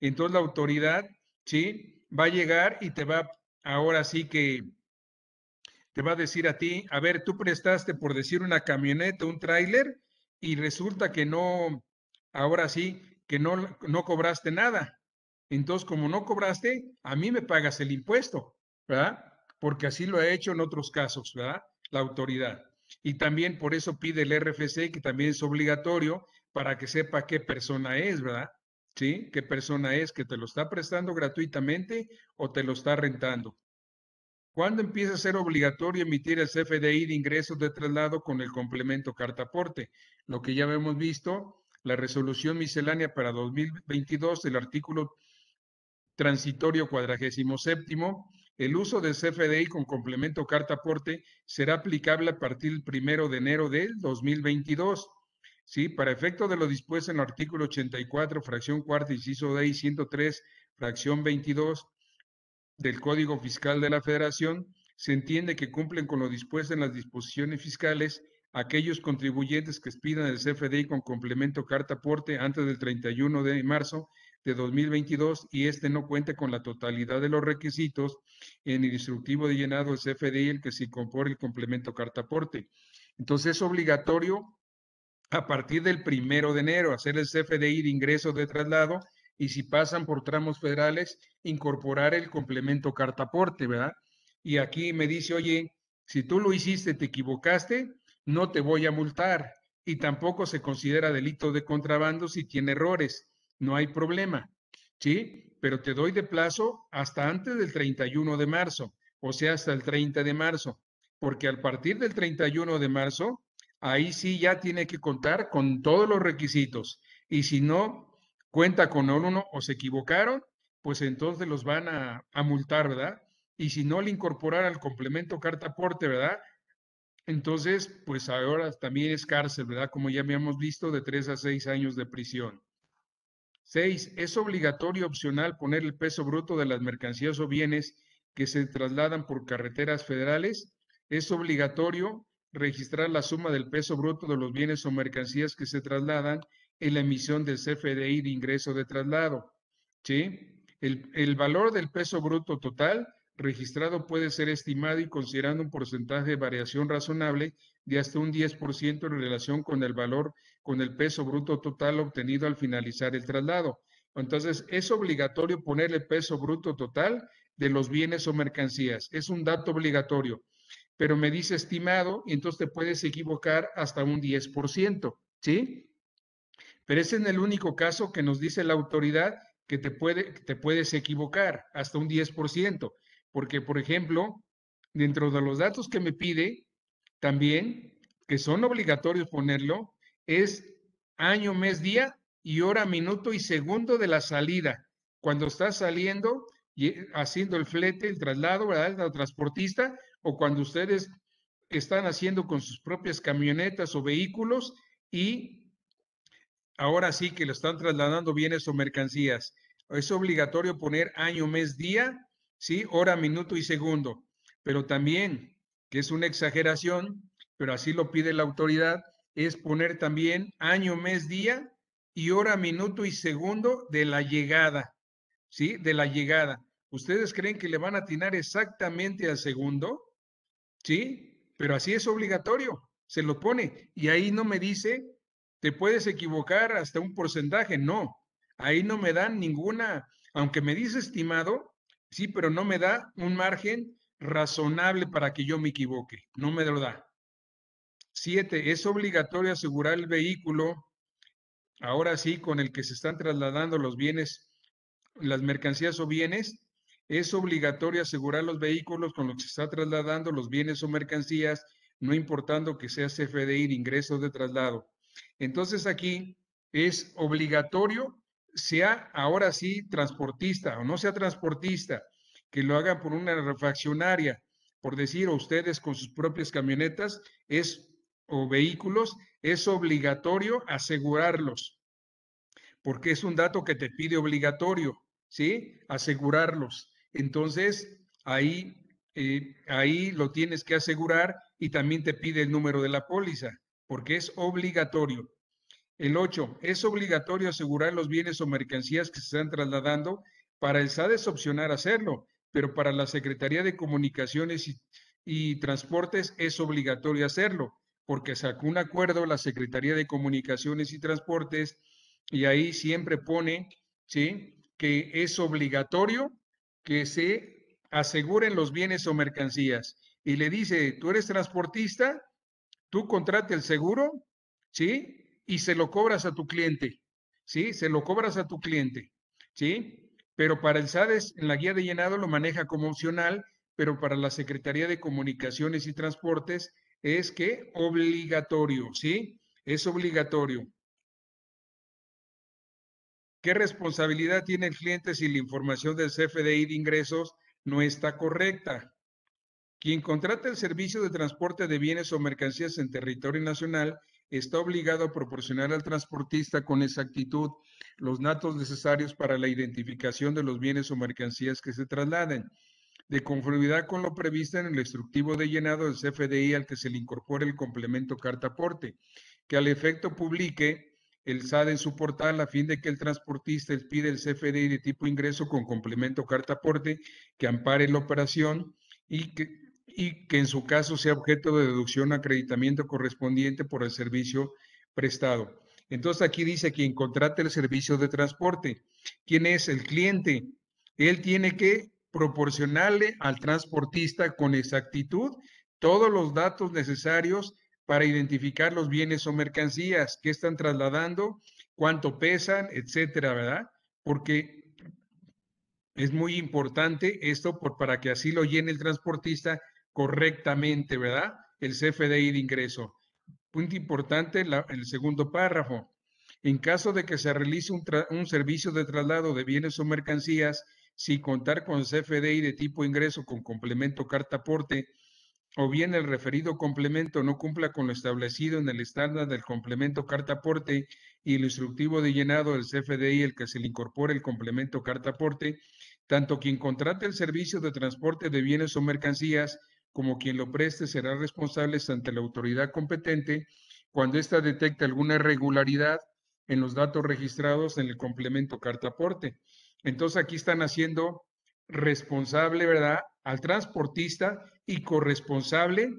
entonces la autoridad, ¿sí? Va a llegar y te va, ahora sí que te va a decir a ti, a ver, tú prestaste por decir una camioneta, un tráiler, y resulta que no, ahora sí, que no, no cobraste nada. Entonces, como no cobraste, a mí me pagas el impuesto, ¿verdad? Porque así lo ha hecho en otros casos, ¿verdad? La autoridad. Y también por eso pide el RFC, que también es obligatorio, para que sepa qué persona es, ¿verdad? ¿Sí? ¿Qué persona es que te lo está prestando gratuitamente o te lo está rentando? ¿Cuándo empieza a ser obligatorio emitir el CFDI de ingresos de traslado con el complemento carta aporte? Lo que ya hemos visto, la resolución miscelánea para 2022, el artículo transitorio cuadragésimo séptimo, el uso del CFDI con complemento carta aporte será aplicable a partir del primero de enero del 2022. Sí, para efecto de lo dispuesto en el artículo 84, fracción cuarta, inciso D 103, fracción 22 del Código Fiscal de la Federación, se entiende que cumplen con lo dispuesto en las disposiciones fiscales aquellos contribuyentes que expidan el CFDI con complemento carta aporte antes del 31 de marzo de 2022 y este no cuente con la totalidad de los requisitos en el instructivo de llenado del CFDI el que se incorpore el complemento carta aporte. Entonces es obligatorio a partir del primero de enero hacer el CFDI de ingreso de traslado y si pasan por tramos federales, incorporar el complemento carta aporte, ¿verdad? Y aquí me dice, oye, si tú lo hiciste, te equivocaste, no te voy a multar y tampoco se considera delito de contrabando si tiene errores no hay problema, ¿sí? Pero te doy de plazo hasta antes del 31 de marzo, o sea, hasta el 30 de marzo, porque al partir del 31 de marzo, ahí sí ya tiene que contar con todos los requisitos. Y si no cuenta con uno o se equivocaron, pues entonces los van a, a multar, ¿verdad? Y si no le incorporar al complemento carta aporte, ¿verdad? Entonces, pues ahora también es cárcel, ¿verdad? Como ya habíamos visto, de tres a seis años de prisión. Seis, es obligatorio opcional poner el peso bruto de las mercancías o bienes que se trasladan por carreteras federales. Es obligatorio registrar la suma del peso bruto de los bienes o mercancías que se trasladan en la emisión del CFDI de ingreso de traslado. ¿Sí? El, el valor del peso bruto total registrado puede ser estimado y considerando un porcentaje de variación razonable de hasta un 10% en relación con el valor, con el peso bruto total obtenido al finalizar el traslado. Entonces, es obligatorio poner el peso bruto total de los bienes o mercancías. Es un dato obligatorio, pero me dice estimado y entonces te puedes equivocar hasta un 10%, ¿sí? Pero ese es el único caso que nos dice la autoridad que te, puede, te puedes equivocar hasta un 10%. Porque, por ejemplo, dentro de los datos que me pide, también, que son obligatorios ponerlo, es año, mes, día y hora, minuto y segundo de la salida. Cuando estás saliendo y haciendo el flete, el traslado, ¿verdad? Transportista, o cuando ustedes están haciendo con sus propias camionetas o vehículos y ahora sí que lo están trasladando bienes o mercancías. Es obligatorio poner año, mes, día ¿sí? Hora, minuto y segundo. Pero también, que es una exageración, pero así lo pide la autoridad, es poner también año, mes, día y hora, minuto y segundo de la llegada, ¿sí? De la llegada. ¿Ustedes creen que le van a atinar exactamente al segundo? ¿Sí? Pero así es obligatorio, se lo pone. Y ahí no me dice, te puedes equivocar hasta un porcentaje, no. Ahí no me dan ninguna, aunque me dice estimado, Sí, pero no me da un margen razonable para que yo me equivoque. No me lo da. Siete, es obligatorio asegurar el vehículo, ahora sí, con el que se están trasladando los bienes, las mercancías o bienes, es obligatorio asegurar los vehículos con los que se está trasladando los bienes o mercancías, no importando que sea CFDI de ingreso de traslado. Entonces aquí es obligatorio, sea ahora sí transportista o no sea transportista, que lo hagan por una refaccionaria, por decir, ustedes con sus propias camionetas es o vehículos, es obligatorio asegurarlos, porque es un dato que te pide obligatorio, ¿sí? Asegurarlos. Entonces, ahí, eh, ahí lo tienes que asegurar y también te pide el número de la póliza, porque es obligatorio. El 8. Es obligatorio asegurar los bienes o mercancías que se están trasladando. Para el SADES opcionar hacerlo, pero para la Secretaría de Comunicaciones y, Transportes es obligatorio hacerlo, porque sacó un acuerdo la Secretaría de Comunicaciones y Transportes y ahí siempre pone, ¿sí? Que es obligatorio que se aseguren los bienes o mercancías. Y le dice, tú eres transportista, tú contrate el seguro, ¿sí? Y se lo cobras a tu cliente, ¿sí? Se lo cobras a tu cliente, ¿sí? pero para el SADES en la guía de llenado lo maneja como opcional, pero para la Secretaría de Comunicaciones y Transportes es que obligatorio, ¿sí? Es obligatorio. ¿Qué responsabilidad tiene el cliente si la información del CFDI de ingresos no está correcta? Quien contrata el servicio de transporte de bienes o mercancías en territorio nacional está obligado a proporcionar al transportista con exactitud los datos necesarios para la identificación de los bienes o mercancías que se trasladen, de conformidad con lo previsto en el instructivo de llenado del CFDI al que se le incorpore el complemento carta aporte, que al efecto publique el SAD en su portal a fin de que el transportista pide el CFDI de tipo ingreso con complemento carta aporte que ampare la operación y que y que en su caso sea objeto de deducción o acreditamiento correspondiente por el servicio prestado. Entonces aquí dice quien contrate el servicio de transporte. ¿Quién es el cliente? Él tiene que proporcionarle al transportista con exactitud todos los datos necesarios para identificar los bienes o mercancías que están trasladando, cuánto pesan, etcétera, ¿verdad? Porque es muy importante esto por, para que así lo llene el transportista correctamente, ¿verdad? El CFDI de ingreso. Punto importante, en el segundo párrafo. En caso de que se realice un, servicio de traslado de bienes o mercancías, si contar con CFDI de tipo ingreso con complemento carta aporte, o bien el referido complemento no cumpla con lo establecido en el estándar del complemento carta aporte y el instructivo de llenado del CFDI el que se le incorpore el complemento carta aporte, tanto quien contrate el servicio de transporte de bienes o mercancías como quien lo preste será responsable ante la autoridad competente cuando ésta detecte alguna irregularidad en los datos registrados en el complemento carta aporte. Entonces aquí están haciendo responsable, ¿verdad?, al transportista y corresponsable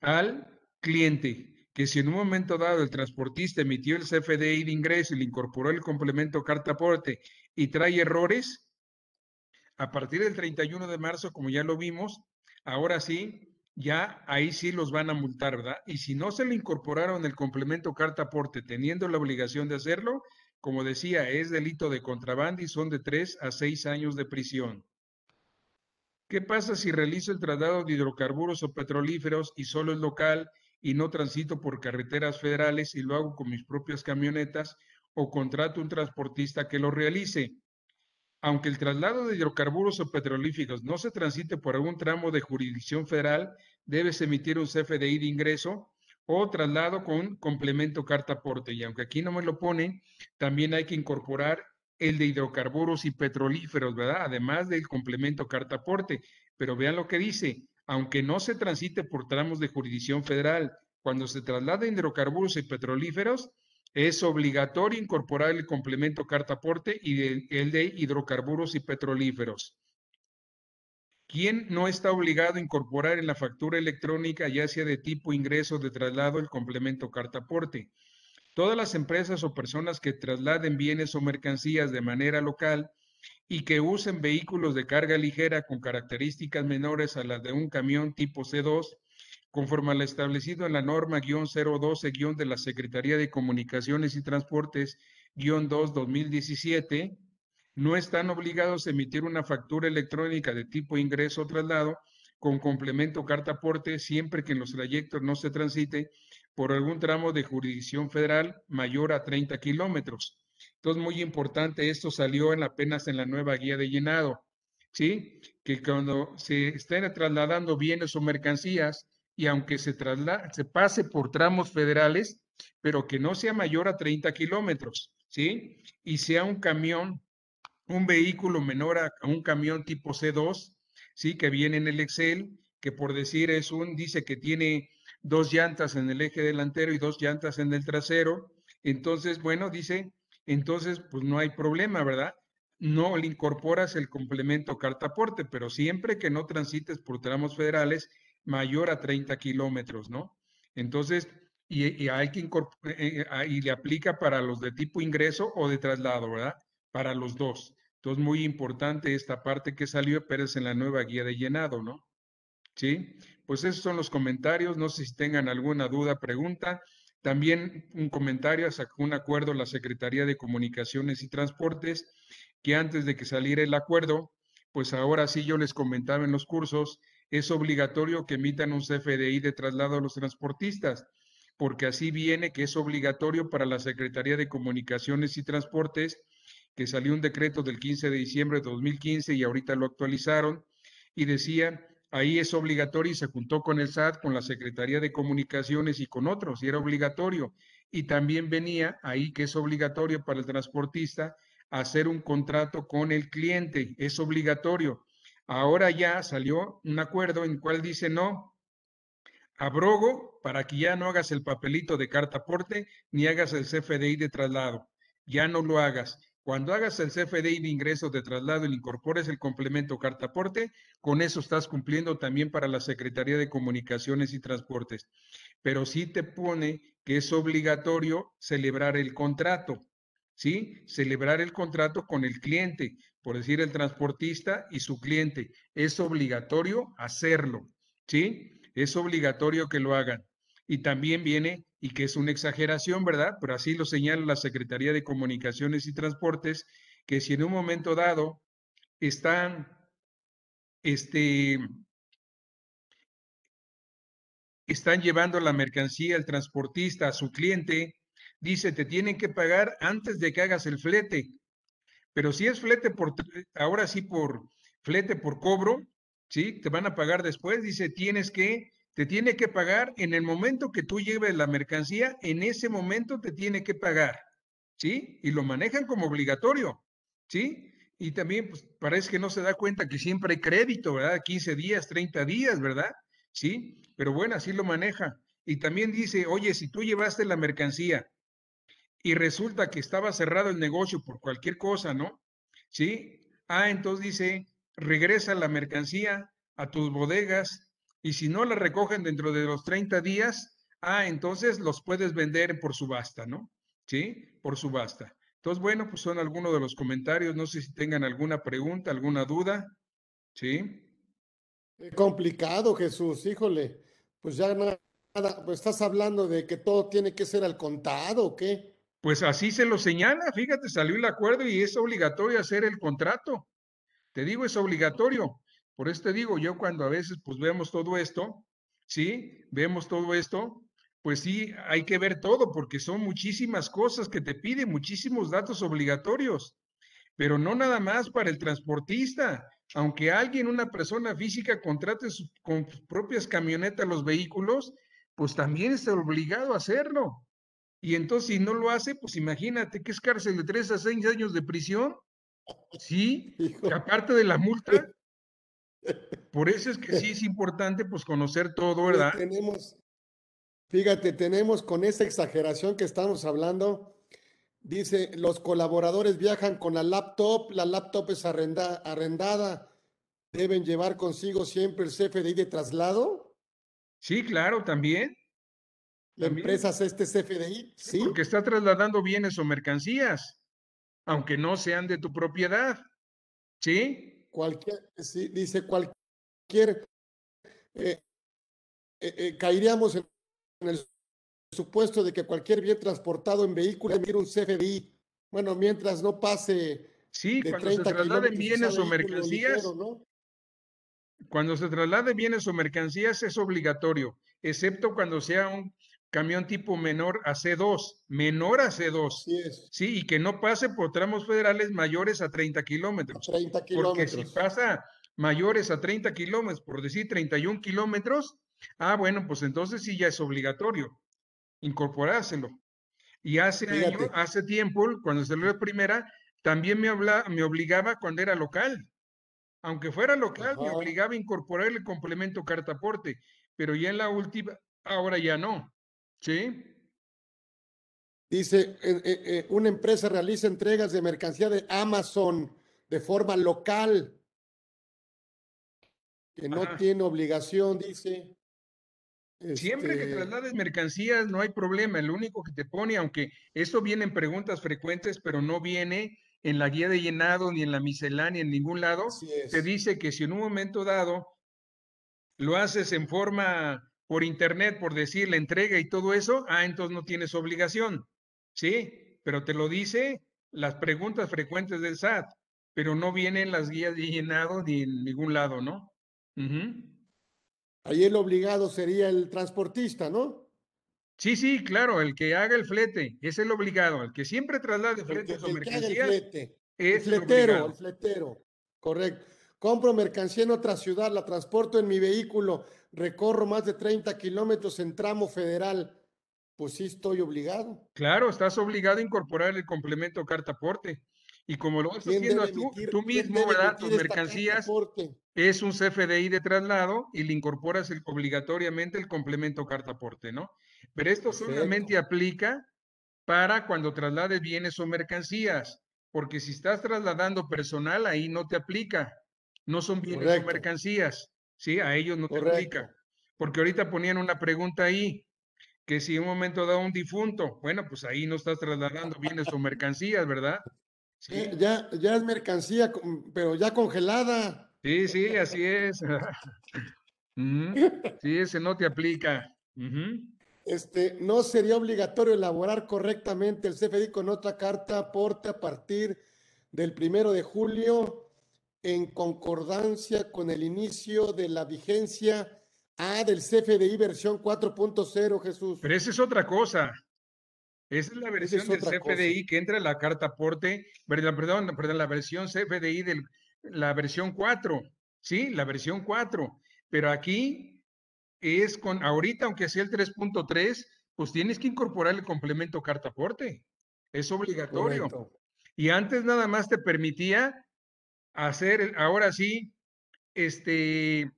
al cliente, que si en un momento dado el transportista emitió el CFDI de ingreso y le incorporó el complemento carta aporte y trae errores, a partir del 31 de marzo, como ya lo vimos, ahora sí, ya ahí sí los van a multar, ¿verdad? Y si no se le incorporaron el complemento carta aporte teniendo la obligación de hacerlo, como decía, es delito de contrabando y son de tres a seis años de prisión. ¿Qué pasa si realizo el traslado de hidrocarburos o petrolíferos y solo es local y no transito por carreteras federales y lo hago con mis propias camionetas o contrato un transportista que lo realice? Aunque el traslado de hidrocarburos o petrolíferos no se transite por algún tramo de jurisdicción federal, debes emitir un CFDI de ingreso o traslado con complemento carta aporte. Y aunque aquí no me lo ponen, también hay que incorporar el de hidrocarburos y petrolíferos, ¿verdad? Además del complemento carta aporte. Pero vean lo que dice, aunque no se transite por tramos de jurisdicción federal, cuando se traslada hidrocarburos y petrolíferos, es obligatorio incorporar el complemento carta aporte y el de hidrocarburos y petrolíferos. ¿Quién no está obligado a incorporar en la factura electrónica, ya sea de tipo ingreso de traslado, el complemento carta aporte? Todas las empresas o personas que trasladen bienes o mercancías de manera local y que usen vehículos de carga ligera con características menores a las de un camión tipo C2 conforme a establecido en la norma 012 de la Secretaría de Comunicaciones y Transportes 2 2017, no están obligados a emitir una factura electrónica de tipo ingreso o traslado con complemento carta aporte siempre que en los trayectos no se transite por algún tramo de jurisdicción federal mayor a 30 kilómetros. Entonces, muy importante, esto salió en apenas en la nueva guía de llenado, ¿sí? Que cuando se estén trasladando bienes o mercancías y aunque se, se pase por tramos federales, pero que no sea mayor a 30 kilómetros, ¿sí? Y sea un camión, un vehículo menor a, un camión tipo C2, ¿sí? Que viene en el Excel, que por decir es un, dice que tiene dos llantas en el eje delantero y dos llantas en el trasero. Entonces, bueno, dice, entonces, pues no hay problema, ¿verdad? No le incorporas el complemento cartaporte, pero siempre que no transites por tramos federales mayor a 30 kilómetros, ¿no? Entonces, y, hay que incorporar, eh, eh, ah, y le aplica para los de tipo ingreso o de traslado, ¿verdad? Para los dos. Entonces, muy importante esta parte que salió, pero es en la nueva guía de llenado, ¿no? ¿Sí? Pues esos son los comentarios. No sé si tengan alguna duda, pregunta. También un comentario, sacó un acuerdo la Secretaría de Comunicaciones y Transportes, que antes de que saliera el acuerdo, pues ahora sí yo les comentaba en los cursos, es obligatorio que emitan un CFDI de traslado a los transportistas, porque así viene que es obligatorio para la Secretaría de Comunicaciones y Transportes, que salió un decreto del 15 de diciembre de 2015 y ahorita lo actualizaron, y decía, ahí es obligatorio y se juntó con el SAT, con la Secretaría de Comunicaciones y con otros, y era obligatorio. Y también venía ahí que es obligatorio para el transportista hacer un contrato con el cliente, es obligatorio. Ahora ya salió un acuerdo en cual dice no, abrogo para que ya no hagas el papelito de carta aporte ni hagas el CFDI de traslado. Ya no lo hagas. Cuando hagas el CFDI de ingresos de traslado y incorpores el complemento carta aporte, con eso estás cumpliendo también para la Secretaría de Comunicaciones y Transportes. Pero sí te pone que es obligatorio celebrar el contrato, ¿sí? Celebrar el contrato con el cliente por decir el transportista y su cliente. Es obligatorio hacerlo, ¿sí? Es obligatorio que lo hagan. Y también viene, y que es una exageración, ¿verdad? Pero así lo señala la Secretaría de Comunicaciones y Transportes, que si en un momento dado están, este, están llevando la mercancía, el transportista, a su cliente, dice, te tienen que pagar antes de que hagas el flete. Pero si es flete por, ahora sí por flete por cobro, ¿sí? Te van a pagar después, dice, tienes que, te tiene que pagar en el momento que tú lleves la mercancía, en ese momento te tiene que pagar, ¿sí? Y lo manejan como obligatorio, ¿sí? Y también pues, parece que no se da cuenta que siempre hay crédito, ¿verdad? 15 días, 30 días, ¿verdad? Sí, pero bueno, así lo maneja. Y también dice, oye, si tú llevaste la mercancía y resulta que estaba cerrado el negocio por cualquier cosa, ¿no? ¿Sí? Ah, entonces dice, regresa la mercancía a tus bodegas y si no la recogen dentro de los 30 días, ah, entonces los puedes vender por subasta, ¿no? ¿Sí? Por subasta. Entonces, bueno, pues son algunos de los comentarios. No sé si tengan alguna pregunta, alguna duda. ¿Sí? complicado, Jesús, híjole. Pues ya nada, pues estás hablando de que todo tiene que ser al contado, ¿o qué? Pues así se lo señala, fíjate, salió el acuerdo y es obligatorio hacer el contrato. Te digo, es obligatorio. Por eso te digo, yo cuando a veces pues vemos todo esto, ¿sí? Vemos todo esto, pues sí, hay que ver todo porque son muchísimas cosas que te piden, muchísimos datos obligatorios, pero no nada más para el transportista. Aunque alguien, una persona física, contrate con sus propias camionetas los vehículos, pues también está obligado a hacerlo. Y entonces, si no lo hace, pues imagínate que es cárcel de tres a seis años de prisión. Sí, aparte de la multa. Por eso es que sí es importante, pues, conocer todo, ¿verdad? Tenemos, fíjate, tenemos con esa exageración que estamos hablando, dice, los colaboradores viajan con la laptop, la laptop es arrendada, deben llevar consigo siempre el CFDI de traslado. Sí, claro, también. ¿La empresa hace este CFDI? Sí. Porque está trasladando bienes o mercancías, aunque no sean de tu propiedad. ¿Sí? Cualquier, sí, dice cualquier, eh, eh, eh, caeríamos en, el supuesto de que cualquier bien transportado en vehículo emitir un CFDI. Bueno, mientras no pase Sí, cuando se trasladen bienes o mercancías, cuando se traslade bienes o mercancías es obligatorio, excepto cuando sea un camión tipo menor a C2, menor a C2. Sí, y que no pase por tramos federales mayores a 30 kilómetros. 30 Porque si pasa mayores a 30 kilómetros, por decir 31 kilómetros, ah, bueno, pues entonces sí ya es obligatorio incorporárselo. Y hace hace tiempo, cuando lo de primera, también me, habla, me obligaba cuando era local. Aunque fuera local, me obligaba a incorporar el complemento cartaporte, pero ya en la última, ahora ya no. ¿Sí? Dice, eh, eh, eh, una empresa realiza entregas de mercancía de Amazon de forma local, que no tiene obligación, dice. Siempre que este traslades mercancías no hay problema, el único que te pone, aunque esto viene en preguntas frecuentes, pero no viene en la guía de llenado, ni en la miscelánea, en ningún lado, te dice que si en un momento dado lo haces en forma por internet, por decir la entrega y todo eso, ah, entonces no tienes obligación, ¿sí? Pero te lo dice las preguntas frecuentes del SAT, pero no vienen las guías de llenado ni en ningún lado, ¿no? Ahí el obligado sería el transportista, ¿no? Sí, sí, claro, el que haga el flete es el obligado, el que siempre traslade fletes o mercancías. El, el fletero, el fletero, correcto. Compro mercancía en otra ciudad, la transporto en mi vehículo, recorro más de 30 kilómetros en tramo federal. Pues sí, estoy obligado. Claro, estás obligado a incorporar el complemento carta aporte. Y como lo vas haciendo tú, tú mismo, ¿verdad? Tus mercancías es un CFDI de traslado y le incorporas el, obligatoriamente el complemento cartaporte, ¿no? Pero esto solamente aplica para cuando traslades bienes o mercancías, porque si estás trasladando personal, ahí no te aplica. No son bienes o mercancías, ¿sí? A ellos no te aplica. Porque ahorita ponían una pregunta ahí, que si en un momento da un difunto, bueno, pues ahí no estás trasladando bienes o mercancías, ¿verdad? Sí. Ya, ya es mercancía, pero ya congelada. Sí, sí, así es. Sí, ese no te aplica. Este, no sería obligatorio elaborar correctamente el CFDI con otra carta aporte a partir del primero de julio en concordancia con el inicio de la vigencia A del CFDI versión 4.0, Jesús. Pero esa es otra cosa. Esa es la versión del CFDI que entra en la carta aporte, perdón, perdón, perdón, la versión CFDI del la versión 4, ¿sí? La versión 4. Pero aquí es con, ahorita, aunque sea el 3.3, pues tienes que incorporar el complemento carta aporte. Es obligatorio. Y antes nada más te permitía hacer, ahora sí, este,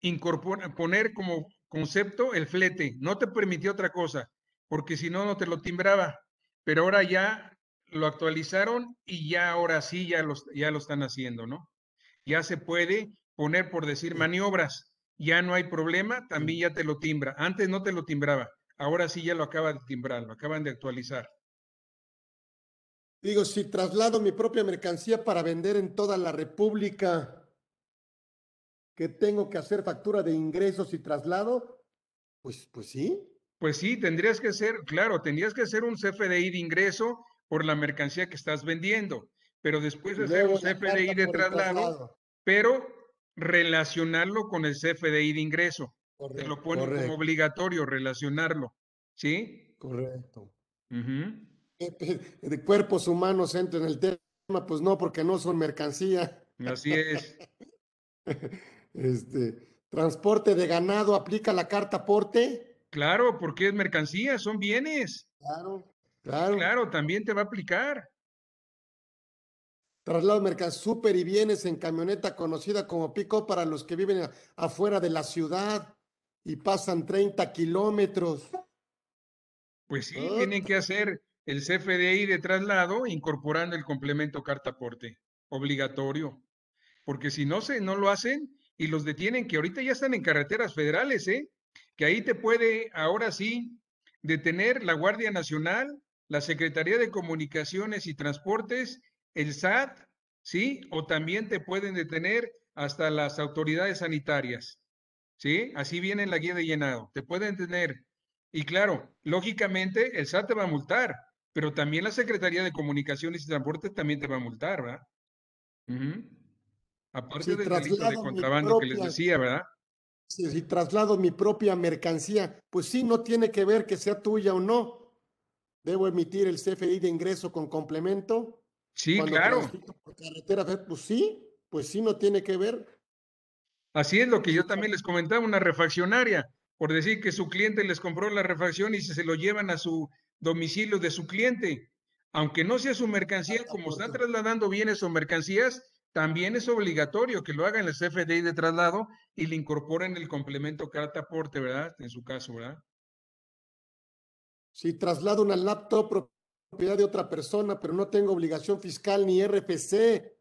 incorporar, poner como concepto el flete. No te permitió otra cosa, porque si no, no te lo timbraba. Pero ahora ya lo actualizaron y ya ahora sí ya, los, ya lo están haciendo, ¿no? Ya se puede poner por decir maniobras, ya no hay problema, también ya te lo timbra. Antes no te lo timbraba, ahora sí ya lo acaba de timbrar, lo acaban de actualizar. Digo, si traslado mi propia mercancía para vender en toda la República, ¿qué tengo que hacer factura de ingresos y traslado? Pues, pues sí. Pues sí, tendrías que ser, claro, tendrías que hacer un CFDI de ingreso por la mercancía que estás vendiendo, pero después de hacer un CFDI de traslado, pero relacionarlo con el CFDI de ingreso. Te lo ponen como obligatorio relacionarlo, ¿sí? Correcto. De cuerpos humanos entra en el tema, pues no, porque no son mercancía. Así es. este, transporte de ganado aplica la carta aporte. Claro, porque es mercancía, son bienes. Claro. Claro. también te va a aplicar. Traslado de súper y bienes en camioneta conocida como pico para los que viven afuera de la ciudad y pasan 30 kilómetros. Pues sí, tienen que hacer el CFDI de traslado incorporando el complemento carta aporte, obligatorio. Porque si no, se, no lo hacen y los detienen, que ahorita ya están en carreteras federales, ¿eh? que ahí te puede ahora sí detener la Guardia Nacional la Secretaría de Comunicaciones y Transportes, el SAT, ¿sí? O también te pueden detener hasta las autoridades sanitarias, ¿sí? Así viene en la guía de llenado, te pueden detener. Y claro, lógicamente el SAT te va a multar, pero también la Secretaría de Comunicaciones y Transporte también te va a multar, ¿verdad? Aparte del delito de contrabando que les decía, ¿verdad? Si, traslado mi propia mercancía, pues sí, no tiene que ver que sea tuya o no. Debo emitir el CFI de ingreso con complemento. Sí, claro. Por carretera, pues sí, pues sí, no tiene que ver. Así es lo que yo también les comentaba, una refaccionaria, por decir que su cliente les compró la refacción y se lo llevan a su domicilio de su cliente. Aunque no sea su mercancía, como están trasladando bienes o mercancías, también es obligatorio que lo hagan en el CFDI de traslado y le incorporen el complemento carta aporte, ¿verdad? En su caso, ¿verdad? Si traslado una laptop propiedad de otra persona, pero no tengo obligación fiscal ni RFC,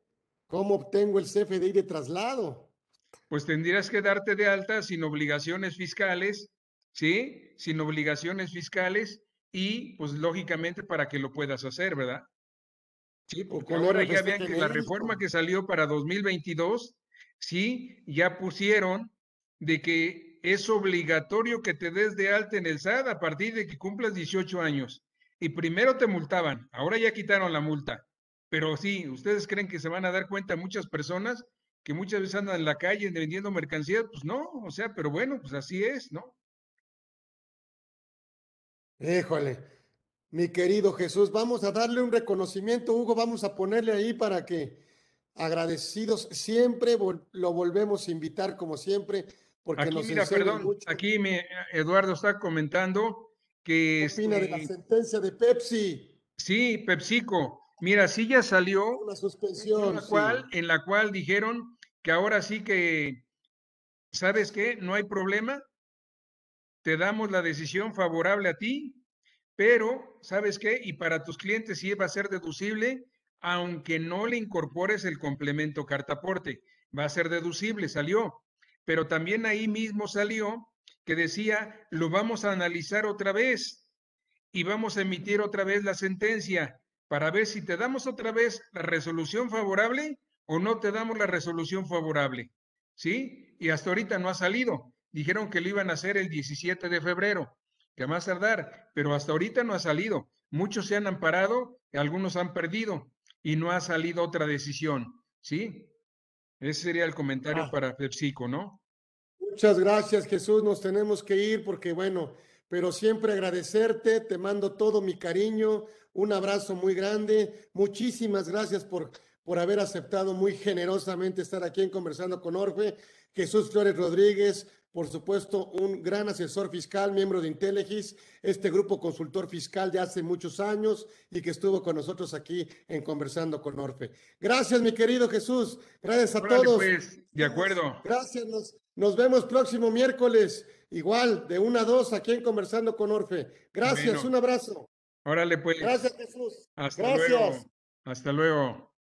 ¿cómo obtengo el CFDI de traslado? Pues tendrías que darte de alta sin obligaciones fiscales, ¿sí? Sin obligaciones fiscales y pues lógicamente para que lo puedas hacer, ¿verdad? Sí, porque ahora ya vean que la reforma que salió para 2022, sí, ya pusieron de que es obligatorio que te des de alta en el SAT a partir de que cumplas 18 años. Y primero te multaban, ahora ya quitaron la multa. Pero sí, ¿ustedes creen que se van a dar cuenta muchas personas que muchas veces andan en la calle vendiendo mercancías? Pues no, o sea, pero bueno, pues así es, ¿no? Híjole, mi querido Jesús. Vamos a darle un reconocimiento, Hugo, vamos a ponerle ahí para que agradecidos siempre lo volvemos a invitar como siempre. Porque aquí, mira, perdón, aquí me, Eduardo está comentando que... ¿Qué opina de la este sentencia de Pepsi? Sí, PepsiCo. Mira, sí ya salió. Una suspensión. En la, cual, en la cual dijeron que ahora sí que, ¿sabes qué? No hay problema. Te damos la decisión favorable a ti pero, ¿sabes qué? Y para tus clientes sí va a ser deducible, aunque no le incorpores el complemento cartaporte. Va a ser deducible, salió. Pero también ahí mismo salió que decía, lo vamos a analizar otra vez y vamos a emitir otra vez la sentencia para ver si te damos otra vez la resolución favorable o no te damos la resolución favorable. ¿Sí? Y hasta ahorita no ha salido. Dijeron que lo iban a hacer el 17 de febrero que más tardar, pero hasta ahorita no ha salido. Muchos se han amparado, algunos han perdido y no ha salido otra decisión, ¿sí? Ese sería el comentario ah. para PepsiCo, ¿no? Muchas gracias, Jesús. Nos tenemos que ir porque, bueno, pero siempre agradecerte, te mando todo mi cariño, un abrazo muy grande. Muchísimas gracias por, por haber aceptado muy generosamente estar aquí en Conversando con Orfe. Jesús Flores Rodríguez, por supuesto, un gran asesor fiscal, miembro de Intelegis, este grupo consultor fiscal de hace muchos años y que estuvo con nosotros aquí en Conversando con Orfe. Gracias, mi querido Jesús. Gracias a todos. Pues, de acuerdo. Gracias. Nos, nos, vemos próximo miércoles, igual, de una a dos, aquí en Conversando con Orfe. Gracias, un abrazo. Órale, pues. Gracias, Jesús. Hasta luego. Hasta luego.